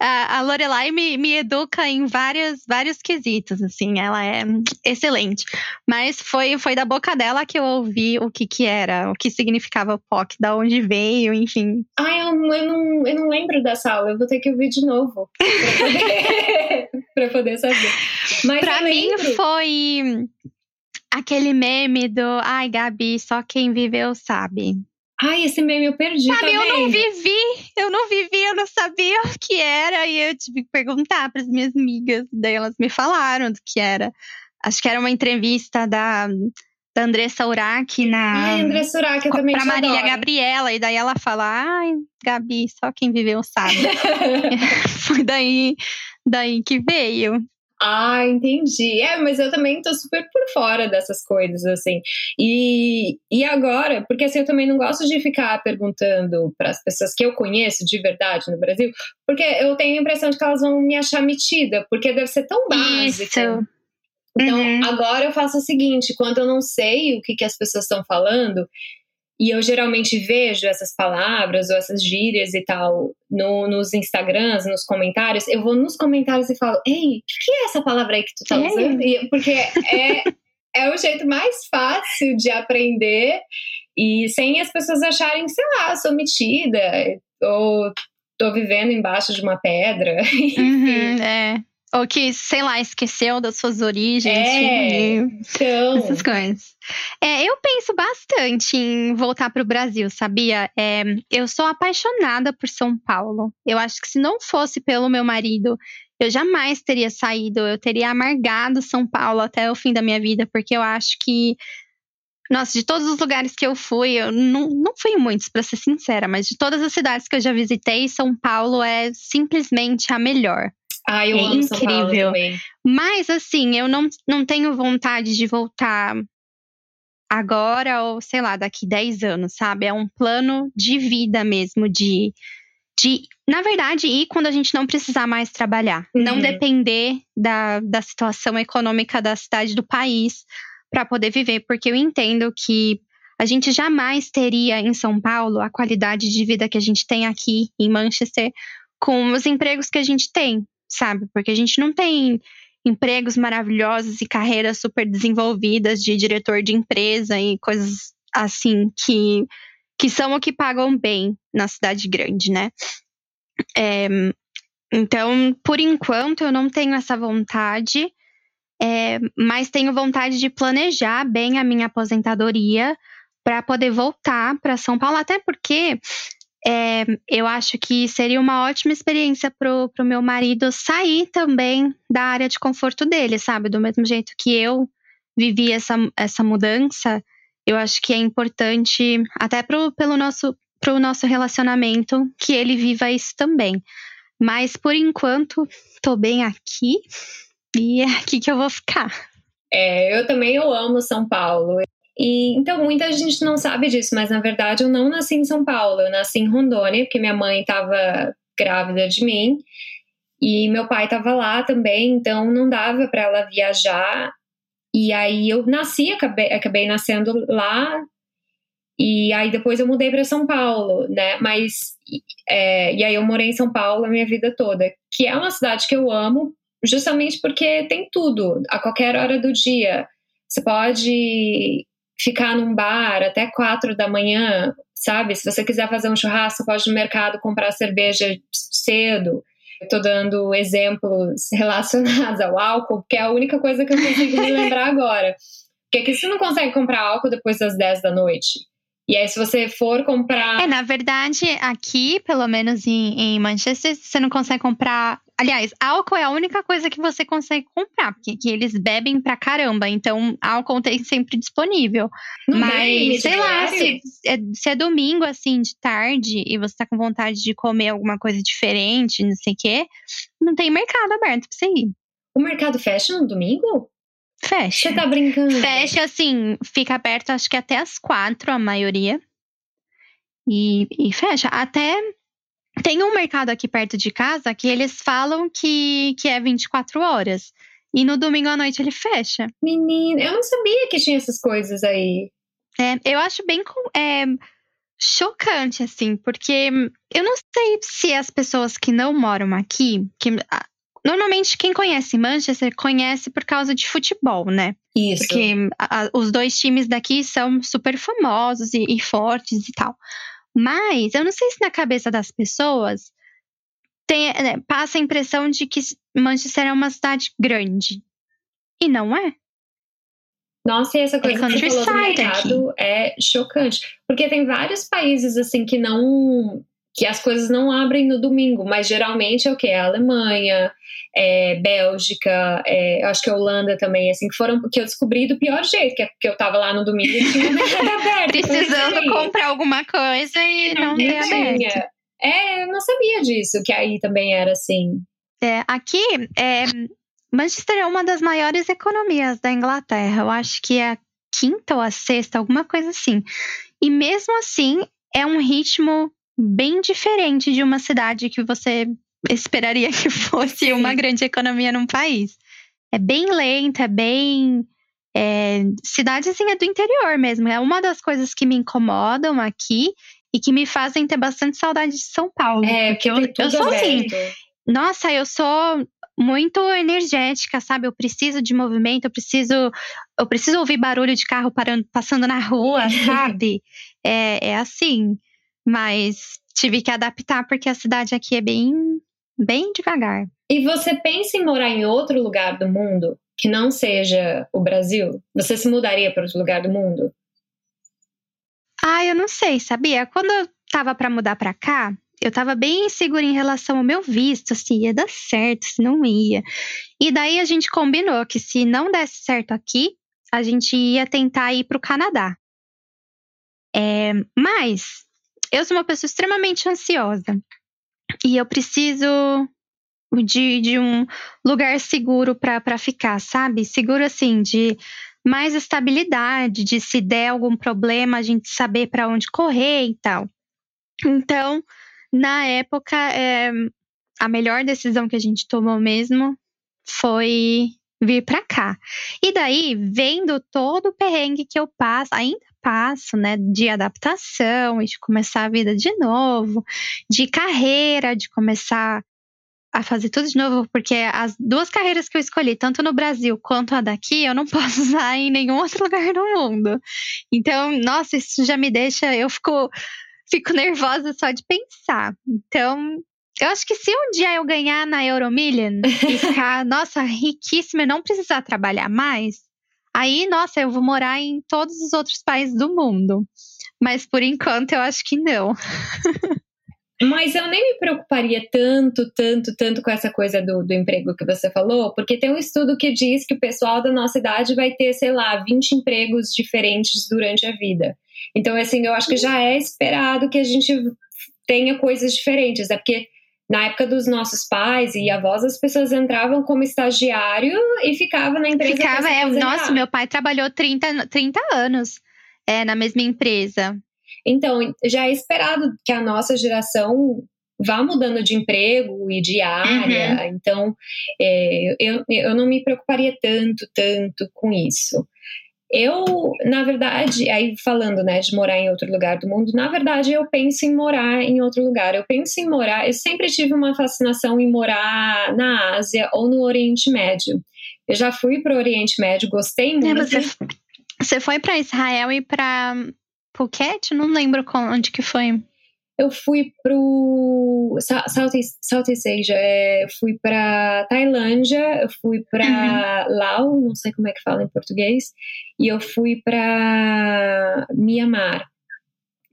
A, a Lorelai me, me educa em várias, vários quesitos, assim, ela é excelente. Mas foi, foi da boca dela que eu ouvi o que que era, o que significava o POC, da onde veio, enfim. Ai, eu, eu, não, eu não lembro dessa aula, eu vou ter que ouvir de novo pra poder, pra poder saber. Mas pra mim foi aquele meme do ai, Gabi, só quem viveu sabe. Ai, esse meme eu perdi Sabe, também. eu não vivi, eu não vivi, eu não sabia o que era. E eu tive que perguntar para as minhas amigas. Daí elas me falaram do que era. Acho que era uma entrevista da, da Andressa Urach na. Ai, Andressa Urach, eu também Pra Marília adoro. Gabriela. E daí ela fala: Ai, Gabi, só quem viveu sabe. Foi daí, daí que veio. Ah, entendi. É, mas eu também tô super por fora dessas coisas, assim. E, e agora, porque assim, eu também não gosto de ficar perguntando para as pessoas que eu conheço de verdade no Brasil, porque eu tenho a impressão de que elas vão me achar metida, porque deve ser tão básico. Isso. Então, Uhum. agora eu faço o seguinte: quando eu não sei o que, que as pessoas estão falando, e eu geralmente vejo essas palavras ou essas gírias e tal no, nos Instagrams, nos comentários, eu vou nos comentários e falo: Ei, o que, é essa palavra aí que tu tá Ei. usando? Porque é, é o jeito mais fácil de aprender e sem as pessoas acharem, sei lá, sou metida ou tô vivendo embaixo de uma pedra. Uhum, é. Ou que, sei lá, esqueceu das suas origens. É. Então. Essas coisas. É, eu penso bastante em voltar para o Brasil, sabia? É, eu sou apaixonada por São Paulo. Eu acho que se não fosse pelo meu marido, eu jamais teria saído. Eu teria amargado São Paulo até o fim da minha vida, porque eu acho que. Nossa, de todos os lugares que eu fui, eu não, não fui muitos, para ser sincera, mas de todas as cidades que eu já visitei, São Paulo é simplesmente a melhor. Ai, eu É amo incrível. Mas, assim, eu não, não tenho vontade de voltar agora ou, sei lá, daqui 10 anos, sabe? É um plano de vida mesmo, de, de na verdade, ir quando a gente não precisar mais trabalhar. Não Uhum. depender da, da situação econômica da cidade, do país, para poder viver. Porque eu entendo que a gente jamais teria em São Paulo a qualidade de vida que a gente tem aqui em Manchester com os empregos que a gente tem, sabe? Porque a gente não tem empregos maravilhosos e carreiras super desenvolvidas de diretor de empresa e coisas assim que, que são o que pagam bem na cidade grande, né? É, então, por enquanto, eu não tenho essa vontade, é, mas tenho vontade de planejar bem a minha aposentadoria para poder voltar para São Paulo, até porque é, eu acho que seria uma ótima experiência pro, pro meu marido sair também da área de conforto dele, sabe? Do mesmo jeito que eu vivi essa, essa mudança, eu acho que é importante, até pro, pelo nosso, pro nosso relacionamento, que ele viva isso também. Mas por enquanto, tô bem aqui e é aqui que eu vou ficar. É, eu também eu amo São Paulo. E então muita gente não sabe disso, mas na verdade eu não nasci em São Paulo, eu nasci em Rondônia, porque minha mãe estava grávida de mim e meu pai estava lá também, então não dava para ela viajar. E aí eu nasci, acabei, acabei nascendo lá. E aí depois eu mudei para São Paulo, né? Mas é, e aí eu morei em São Paulo a minha vida toda, que é uma cidade que eu amo, justamente porque tem tudo a qualquer hora do dia. Você pode ficar num bar até quatro da manhã, sabe? Se você quiser fazer um churrasco, pode ir no mercado comprar cerveja cedo. Tô dando exemplos relacionados ao álcool, porque é a única coisa que eu consigo me lembrar agora. Porque aqui você não consegue comprar álcool depois das 10 da noite. E aí, se você for comprar. É, na verdade, aqui, pelo menos em, em Manchester, você não consegue comprar. Aliás, álcool é a única coisa que você consegue comprar, porque aqui eles bebem pra caramba. Então, álcool tem sempre disponível. não Mas, limite sei lá, se é, se é domingo, assim, de tarde, e você tá com vontade de comer alguma coisa diferente, não sei o quê, não tem mercado aberto pra você ir. O mercado fecha no domingo? Fecha. Você tá brincando? Fecha, assim, fica aberto acho que até as quatro, a maioria. E, e fecha. Até tem um mercado aqui perto de casa que eles falam que, que é 24 horas. E no domingo à noite ele fecha. Menina, eu não sabia que tinha essas coisas aí. É, eu acho bem. É, chocante, assim, porque eu não sei se as pessoas que não moram aqui, que normalmente quem conhece Manchester conhece por causa de futebol, né? Isso. Porque a, os dois times daqui são super famosos e, e fortes e tal. Mas eu não sei se na cabeça das pessoas tem, né, passa a impressão de que Manchester é uma cidade grande. E não é. Nossa, e essa coisa é que você falou do mercado aqui. é chocante. Porque tem vários países, assim, que não... Que as coisas não abrem no domingo, mas geralmente é o quê? A Alemanha, é, Bélgica, é, acho que a Holanda também, assim, que foram que eu descobri do pior jeito, que, é, que eu tava lá no domingo e tinha aberto. Precisando comprar alguma coisa e não, não ter aberto. É, eu não sabia disso, que aí também era assim. É, aqui, é, Manchester é uma das maiores economias da Inglaterra. Eu acho que é a quinta ou a sexta, alguma coisa assim. E mesmo assim, é um ritmo bem diferente de uma cidade que você esperaria que fosse Sim. uma grande economia num país. É bem lenta, é bem. É, cidadezinha do interior mesmo. É uma das coisas que me incomodam aqui e que me fazem ter bastante saudade de São Paulo. É, porque eu, eu sou assim. Nossa, eu sou muito energética, sabe? Eu preciso de movimento, eu preciso, eu preciso ouvir barulho de carro parando, passando na rua, sabe? é, é assim. Mas tive que adaptar porque a cidade aqui é bem, bem devagar. E você pensa em morar em outro lugar do mundo que não seja o Brasil? Você se mudaria para outro lugar do mundo? Ah, eu não sei, sabia? Quando eu tava para mudar para cá, eu tava bem insegura em relação ao meu visto, se ia dar certo, se não ia. E daí a gente combinou que se não desse certo aqui, a gente ia tentar ir pro Canadá. É, mas eu sou uma pessoa extremamente ansiosa. E eu preciso de, de um lugar seguro para ficar, sabe? Seguro assim, de mais estabilidade, de se der algum problema, a gente saber para onde correr e tal. Então, na época, é, a melhor decisão que a gente tomou mesmo foi vir para cá. E daí, vendo todo o perrengue que eu passo, ainda passo, né, de adaptação e de começar a vida de novo, de carreira, de começar a fazer tudo de novo, porque as duas carreiras que eu escolhi, tanto no Brasil quanto a daqui, eu não posso usar em nenhum outro lugar do mundo. Então, nossa, isso já me deixa, eu fico, fico nervosa só de pensar. Então, eu acho que se um dia eu ganhar na Euromillion e ficar, nossa, riquíssima e não precisar trabalhar mais, aí, nossa, eu vou morar em todos os outros países do mundo. Mas por enquanto eu acho que não. Mas eu nem me preocuparia tanto, tanto, tanto com essa coisa do, do emprego que você falou, porque tem um estudo que diz que o pessoal da nossa idade vai ter, sei lá, 20 empregos diferentes durante a vida. Então, assim, eu acho que já é esperado que a gente tenha coisas diferentes, é porque na época dos nossos pais e avós, as pessoas entravam como estagiário e ficavam na empresa. Ficava, é, nossa, meu pai trabalhou 30, 30 anos é, na mesma empresa. Então, já é esperado que a nossa geração vá mudando de emprego e de área. Uhum. Então, é, eu, eu não me preocuparia tanto, tanto com isso. Eu, na verdade, aí falando, né, de morar em outro lugar do mundo, na verdade eu penso em morar em outro lugar. Eu penso em morar, eu sempre tive uma fascinação em morar na Ásia ou no Oriente Médio. Eu já fui para o Oriente Médio, gostei é, muito. É, você, você foi para Israel e para Phuket? Não lembro onde que foi. Eu fui pro Southeast, Southeast Asia, é, fui para Tailândia, eu fui para uhum. Laos, não sei como é que fala em português, e eu fui para Myanmar.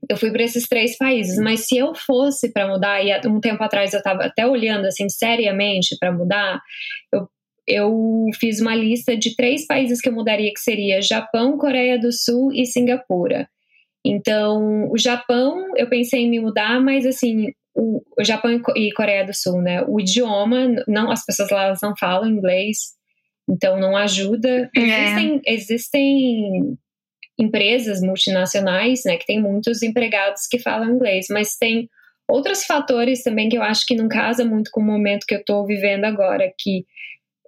Eu fui para esses três países, mas se eu fosse para mudar, e um tempo atrás eu estava até olhando assim seriamente para mudar, eu eu fiz uma lista de três países que eu mudaria, que seria Japão, Coreia do Sul e Singapura. Então, o Japão, eu pensei em me mudar, mas assim, o, o Japão e Coreia do Sul, né? O idioma, não, as pessoas lá não falam inglês, então não ajuda. É. Existem, existem empresas multinacionais, né, que tem muitos empregados que falam inglês, mas tem outros fatores também que eu acho que não casa muito com o momento que eu estou vivendo agora, que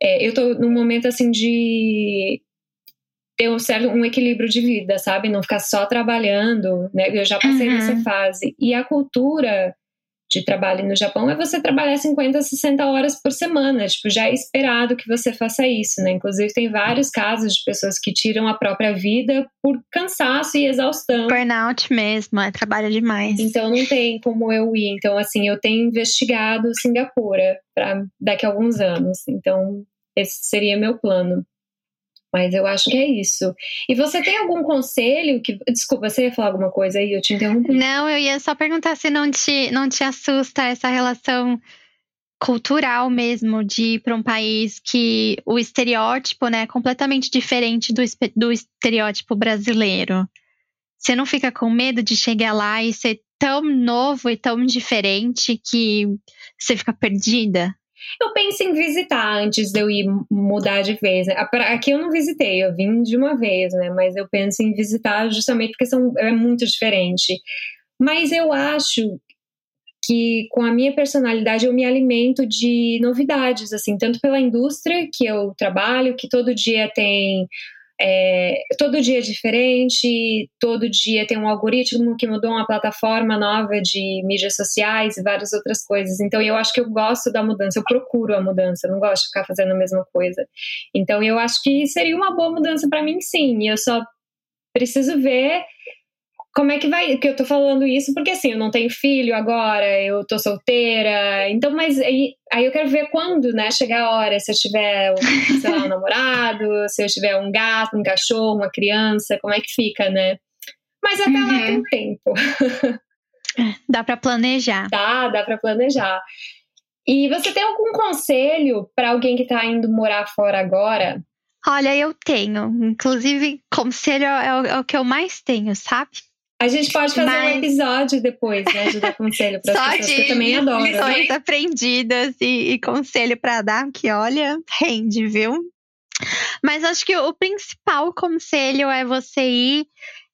é, eu estou num momento assim de ter um certo um equilíbrio de vida, sabe? Não ficar só trabalhando, né? Eu já passei uhum. nessa fase. E a cultura de trabalho no Japão é você trabalhar 50, 60 horas por semana. Tipo, já é esperado que você faça isso, né? Inclusive, tem vários casos de pessoas que tiram a própria vida por cansaço e exaustão. Burnout mesmo, é trabalho demais. Então, não tem como eu ir. Então, assim, eu tenho investigado Singapura para daqui a alguns anos. Então, esse seria meu plano. Mas eu acho que é isso. E você tem algum conselho que. Desculpa, você ia falar alguma coisa aí? Eu te interrompi. Não, eu ia só perguntar se não te, não te assusta essa relação cultural mesmo de ir para um país que o estereótipo né, é completamente diferente do, do estereótipo brasileiro. Você não fica com medo de chegar lá e ser tão novo e tão diferente que você fica perdida? Eu penso em visitar antes de eu ir mudar de vez. Né? Aqui eu não visitei, eu vim de uma vez, né? Mas eu penso em visitar justamente porque são, é muito diferente. Mas eu acho que com a minha personalidade eu me alimento de novidades, assim, tanto pela indústria que eu trabalho, que todo dia tem é, todo dia é diferente, todo dia tem um algoritmo que mudou uma plataforma nova de mídias sociais e várias outras coisas. Então eu acho que eu gosto da mudança, eu procuro a mudança, eu não gosto de ficar fazendo a mesma coisa. Então eu acho que seria uma boa mudança para mim, sim. Eu só preciso ver como é que vai? Que eu tô falando isso porque assim, eu não tenho filho agora, eu tô solteira, então, mas aí, aí eu quero ver quando, né, chegar a hora, se eu tiver, sei lá, um namorado, se eu tiver um gato, um cachorro, uma criança, como é que fica, né? Mas até uhum. lá tem tempo. Dá para planejar. Dá, dá para planejar. E você tem algum conselho para alguém que tá indo morar fora agora? Olha, eu tenho. Inclusive, conselho é o, é o que eu mais tenho, sabe? A gente pode fazer Mas... um episódio depois, né? De dar conselho para as pessoas, que eu também adoro. Lições né? aprendidas e, e conselho para dar, que olha, rende, viu? Mas acho que o principal conselho é você ir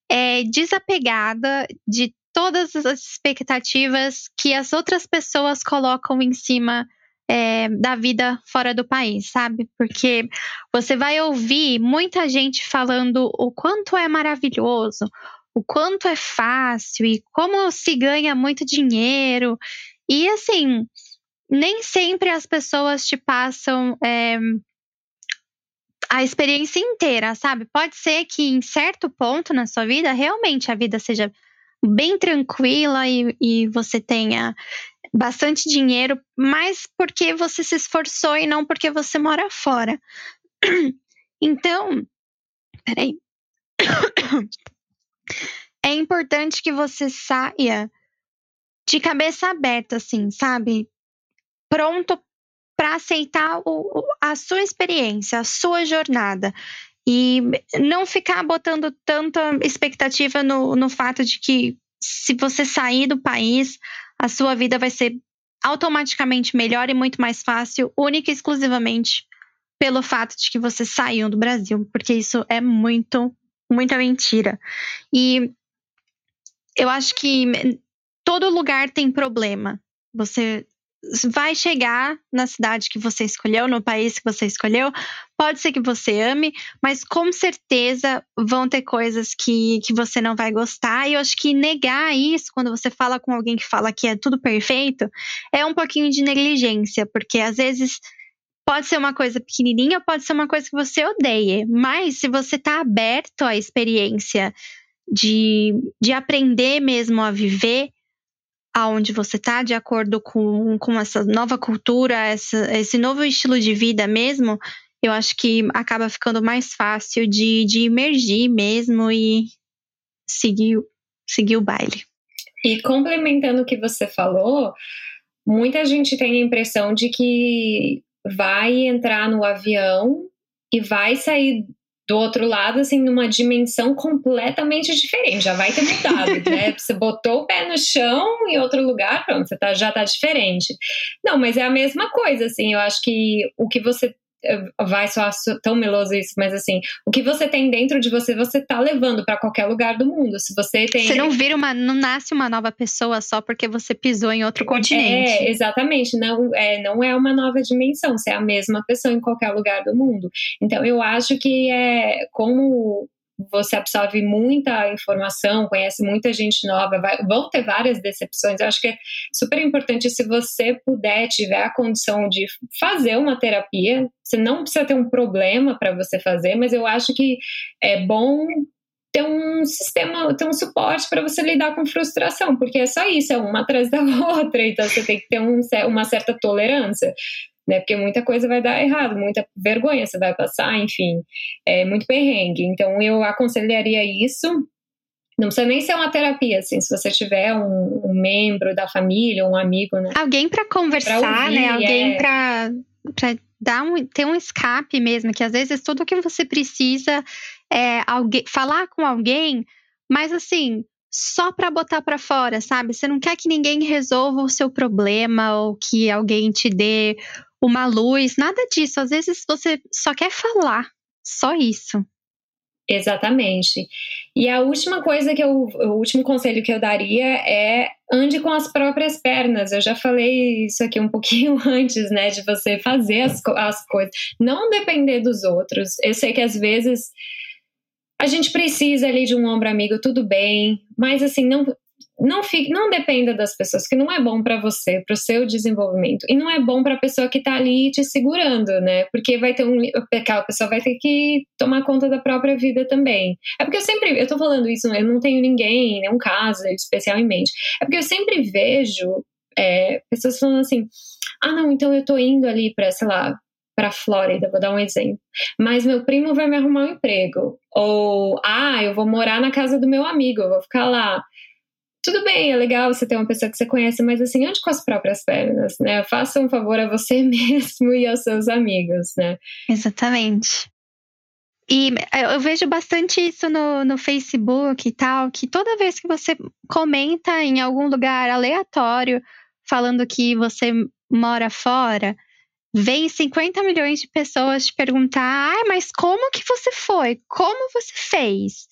é, desapegada de todas as expectativas que as outras pessoas colocam em cima é, da vida fora do país, sabe? Porque você vai ouvir muita gente falando o quanto é maravilhoso, o quanto é fácil e como se ganha muito dinheiro. E assim, nem sempre as pessoas te passam é, a experiência inteira, sabe? Pode ser que em certo ponto na sua vida, realmente a vida seja bem tranquila e, e você tenha bastante dinheiro, mas porque você se esforçou e não porque você mora fora. Então, peraí é importante que você saia de cabeça aberta, assim, sabe? Pronto para aceitar o, a sua experiência, a sua jornada. E não ficar botando tanta expectativa no, no fato de que se você sair do país, a sua vida vai ser automaticamente melhor e muito mais fácil, única e exclusivamente pelo fato de que você saiu do Brasil, porque isso é muito, muita mentira. E eu acho que todo lugar tem problema. Você vai chegar na cidade que você escolheu, no país que você escolheu. Pode ser que você ame, mas com certeza vão ter coisas que, que você não vai gostar. E eu acho que negar isso, quando você fala com alguém que fala que é tudo perfeito, é um pouquinho de negligência, porque às vezes pode ser uma coisa pequenininha, pode ser uma coisa que você odeia, mas se você está aberto à experiência de, de aprender mesmo a viver aonde você está, de acordo com, com essa nova cultura, essa, esse novo estilo de vida mesmo, eu acho que acaba ficando mais fácil de, de emergir mesmo e seguir, seguir o baile. E complementando o que você falou, muita gente tem a impressão de que vai entrar no avião e vai sair do outro lado, assim, numa dimensão completamente diferente. Já vai ter mudado, né? Você botou o pé no chão em outro lugar, pronto, você tá, já tá diferente. Não, mas é a mesma coisa, assim. Eu acho que o que você vai soar tão meloso isso, mas assim, o que você tem dentro de você, você tá levando para qualquer lugar do mundo. Se você tem. Você não vira uma. Não nasce uma nova pessoa só porque você pisou em outro continente. É, exatamente. Não é, não é uma nova dimensão, você é a mesma pessoa em qualquer lugar do mundo. Então, eu acho que é como você absorve muita informação, conhece muita gente nova, vai, vão ter várias decepções. Eu acho que é super importante se você puder, tiver a condição de fazer uma terapia. Você não precisa ter um problema para você fazer, mas eu acho que é bom ter um sistema, ter um suporte para você lidar com frustração, porque é só isso, é uma atrás da outra, então você tem que ter um, uma certa tolerância né? Porque muita coisa vai dar errado, muita vergonha você vai passar, enfim, é muito perrengue. Então eu aconselharia isso. Não precisa nem ser uma terapia, assim, se você tiver um, um membro da família, um amigo, né? Alguém para conversar, pra ouvir, né? Alguém é... para dar um, ter um escape mesmo, que às vezes tudo que você precisa é alguém, falar com alguém, mas assim, só para botar para fora, sabe? Você não quer que ninguém resolva o seu problema ou que alguém te dê uma luz, nada disso. Às vezes você só quer falar, só isso. Exatamente. E a última coisa que eu, o último conselho que eu daria é ande com as próprias pernas. Eu já falei isso aqui um pouquinho antes, né, de você fazer as, as coisas, não depender dos outros. Eu sei que às vezes a gente precisa ali de um ombro amigo, tudo bem, mas assim, não não fique, não dependa das pessoas, que não é bom para você, para o seu desenvolvimento, e não é bom para a pessoa que está ali te segurando, né? Porque vai ter um, aquela pessoa vai ter que tomar conta da própria vida também. É porque eu sempre, eu tô falando isso, eu não tenho ninguém, nenhum caso especial em mente. É porque eu sempre vejo é, pessoas falando assim: "Ah, não, então eu tô indo ali para, sei lá, para Flórida, vou dar um exemplo. Mas meu primo vai me arrumar um emprego. Ou, ah, eu vou morar na casa do meu amigo, eu vou ficar lá. Tudo bem, é legal você ter uma pessoa que você conhece, mas assim, ande com as próprias pernas, né? Faça um favor a você mesmo e aos seus amigos, né? Exatamente. E eu vejo bastante isso no, no Facebook e tal, que toda vez que você comenta em algum lugar aleatório, falando que você mora fora, vem 50 milhões de pessoas te perguntar: ah, mas como que você foi? Como você fez?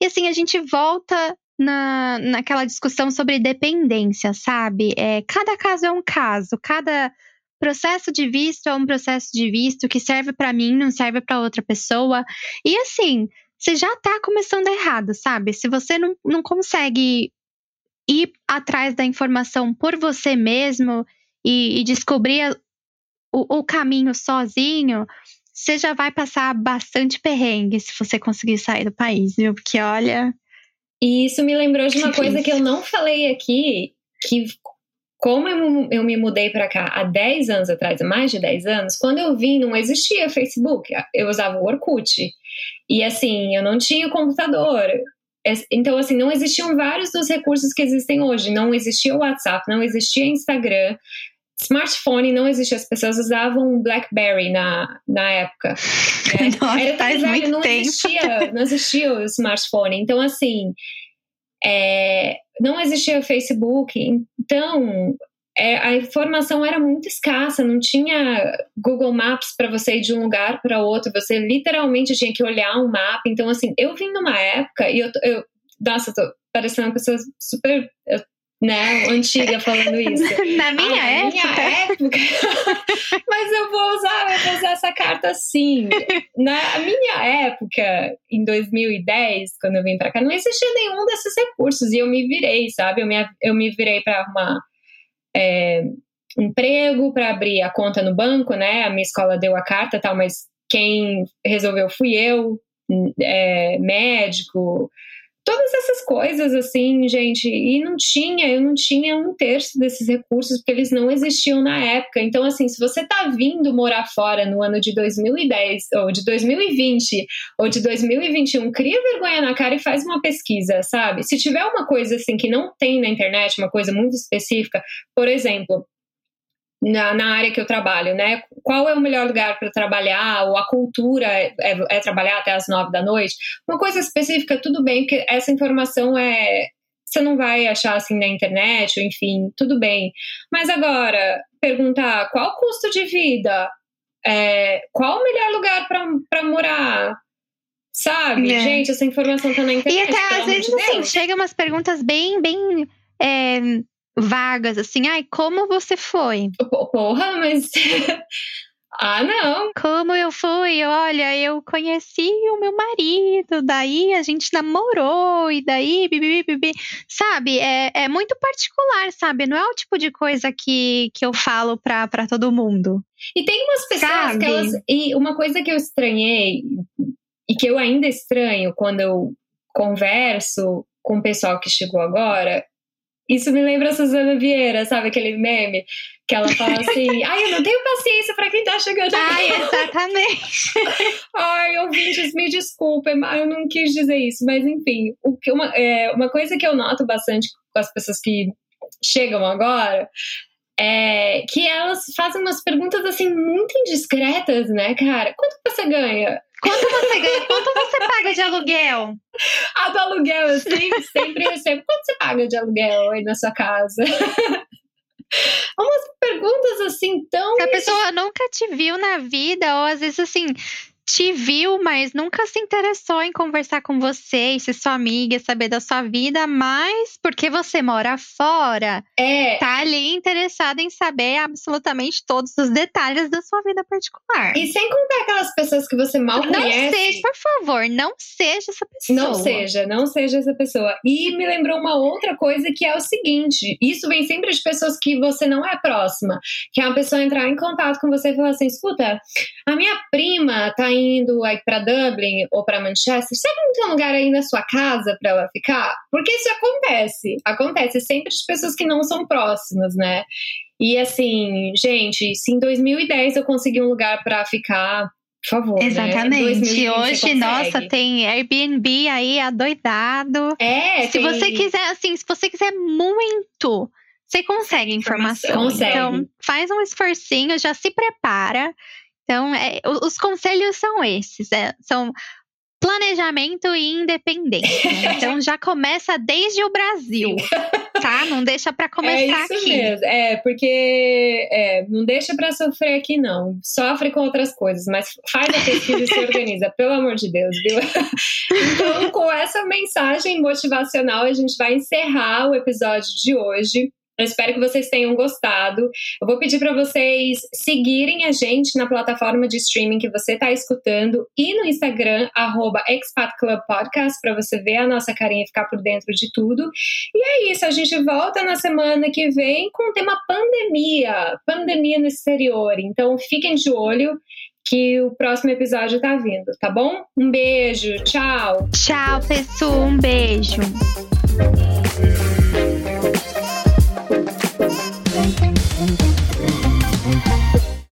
E assim, a gente volta na, naquela discussão sobre dependência, sabe? É, cada caso é um caso, cada processo de visto é um processo de visto que serve para mim, não serve para outra pessoa. E assim, você já tá começando errado, sabe? Se você não, não consegue ir atrás da informação por você mesmo e, e descobrir o, o caminho sozinho, você já vai passar bastante perrengue se você conseguir sair do país, viu? Porque olha. E isso me lembrou de uma coisa que eu não falei aqui, que como eu, eu me mudei para cá há 10 anos atrás, há mais de 10 anos, quando eu vim não existia Facebook, eu usava o Orkut. E assim, eu não tinha computador. Então, assim, não existiam vários dos recursos que existem hoje. Não existia o WhatsApp, não existia Instagram, smartphone não existia, as pessoas usavam BlackBerry na, na época. Né? Nossa, Era faz velho, não tempo. existia, não existia o smartphone. Então, assim, é, não existia Facebook, então é, a informação era muito escassa, não tinha Google Maps para você ir de um lugar para outro, você literalmente tinha que olhar um mapa. Então, assim, eu vim numa época e eu, eu nossa, eu tô parecendo uma pessoa super. Eu né, antiga falando isso. Na minha ah, época. Na minha época. Mas eu vou usar, eu vou usar essa carta sim. Na minha época, em 2010, quando eu vim para cá, não existia nenhum desses recursos e eu me virei, sabe? Eu me, eu me virei para arrumar é, emprego, para abrir a conta no banco, né? A minha escola deu a carta tal, mas quem resolveu fui eu, é, médico todas essas coisas, assim, gente. E não tinha, eu não tinha um terço desses recursos, porque eles não existiam na época. Então, assim, se você tá vindo morar fora no ano de 2010, ou de 2020, ou de 2021, cria vergonha na cara e faz uma pesquisa, sabe? Se tiver uma coisa, assim, que não tem na internet, uma coisa muito específica, por exemplo, na, na, área que eu trabalho, né? Qual é o melhor lugar para trabalhar? Ou a cultura é, é, é, trabalhar até as nove da noite? Uma coisa específica, tudo bem, porque essa informação é. Você não vai achar assim na internet, ou enfim, tudo bem. Mas agora, perguntar qual o custo de vida? É, qual o melhor lugar para morar? Sabe? É. Gente, essa informação tá na internet. E até às vezes, de assim, chegam umas perguntas bem, bem é, vagas, assim, ai, como você foi? Porra, mas. Ah, não. Como eu fui? Olha, eu conheci o meu marido, daí a gente namorou, e daí, bibi, bibi. Sabe? É, é muito particular, sabe? Não é o tipo de coisa que, que eu falo pra, pra todo mundo. E tem umas pessoas sabe? que elas. E uma coisa que eu estranhei, e que eu ainda estranho quando eu converso com o pessoal que chegou agora, isso me lembra a Suzana Vieira, sabe aquele meme? Que ela fala assim: ai, eu não tenho paciência para quem tá chegando agora. Ai, exatamente. ai, ouvintes, me desculpem, eu não quis dizer isso, mas enfim, o que uma, é, uma coisa que eu noto bastante com as pessoas que chegam agora é que elas fazem umas perguntas assim muito indiscretas, né, cara? Quanto você ganha? Quanto você ganha? Quanto você paga de aluguel? A do aluguel, eu sempre, sempre recebo. Quanto você paga de aluguel aí na sua casa? Umas perguntas assim tão. Se a pessoa nunca te viu na vida, ou às vezes assim, te viu, mas nunca se interessou em conversar com você e ser sua amiga, saber da sua vida, mas porque você mora fora, é. tá ali interessada em saber absolutamente todos os detalhes da sua vida particular. E sem contar aquelas pessoas que você mal não conhece. Não seja, por favor, não seja essa pessoa. Não seja, não seja essa pessoa. E me lembrou uma outra coisa que é o seguinte: isso vem sempre de pessoas que você não é próxima, que é uma pessoa entrar em contato com você e falar assim: escuta, a minha prima tá indo aí para Dublin ou para Manchester, que não tem um lugar aí na sua casa para ela ficar? Porque isso acontece, acontece sempre de pessoas que não são próximas, né? E assim, gente, se em 2010 eu consegui um lugar para ficar, por favor. Né? Exatamente. Né? Hoje, nossa, tem Airbnb aí adoidado. É. Se tem... você quiser, assim, se você quiser muito, você consegue informação. Consegue. Então, faz um esforcinho, já se prepara. Então, é, os conselhos são esses: é, são planejamento e independência. Né? Então já começa desde o Brasil, tá? Não deixa para começar é isso aqui. Mesmo. É, porque é, não deixa para sofrer aqui não. Sofre com outras coisas, mas faz a pesquisa e se organiza, pelo amor de Deus, viu? então, com essa mensagem motivacional, a gente vai encerrar o episódio de hoje. Eu espero que vocês tenham gostado. Eu vou pedir para vocês seguirem a gente na plataforma de streaming que você está escutando e no Instagram, @expatclubpodcast para você ver a nossa carinha e ficar por dentro de tudo. E é isso, a gente volta na semana que vem com o tema pandemia, pandemia no exterior. Então fiquem de olho que o próximo episódio tá vindo, tá bom? Um beijo, tchau. Tchau, pessoal, um beijo. Thank you.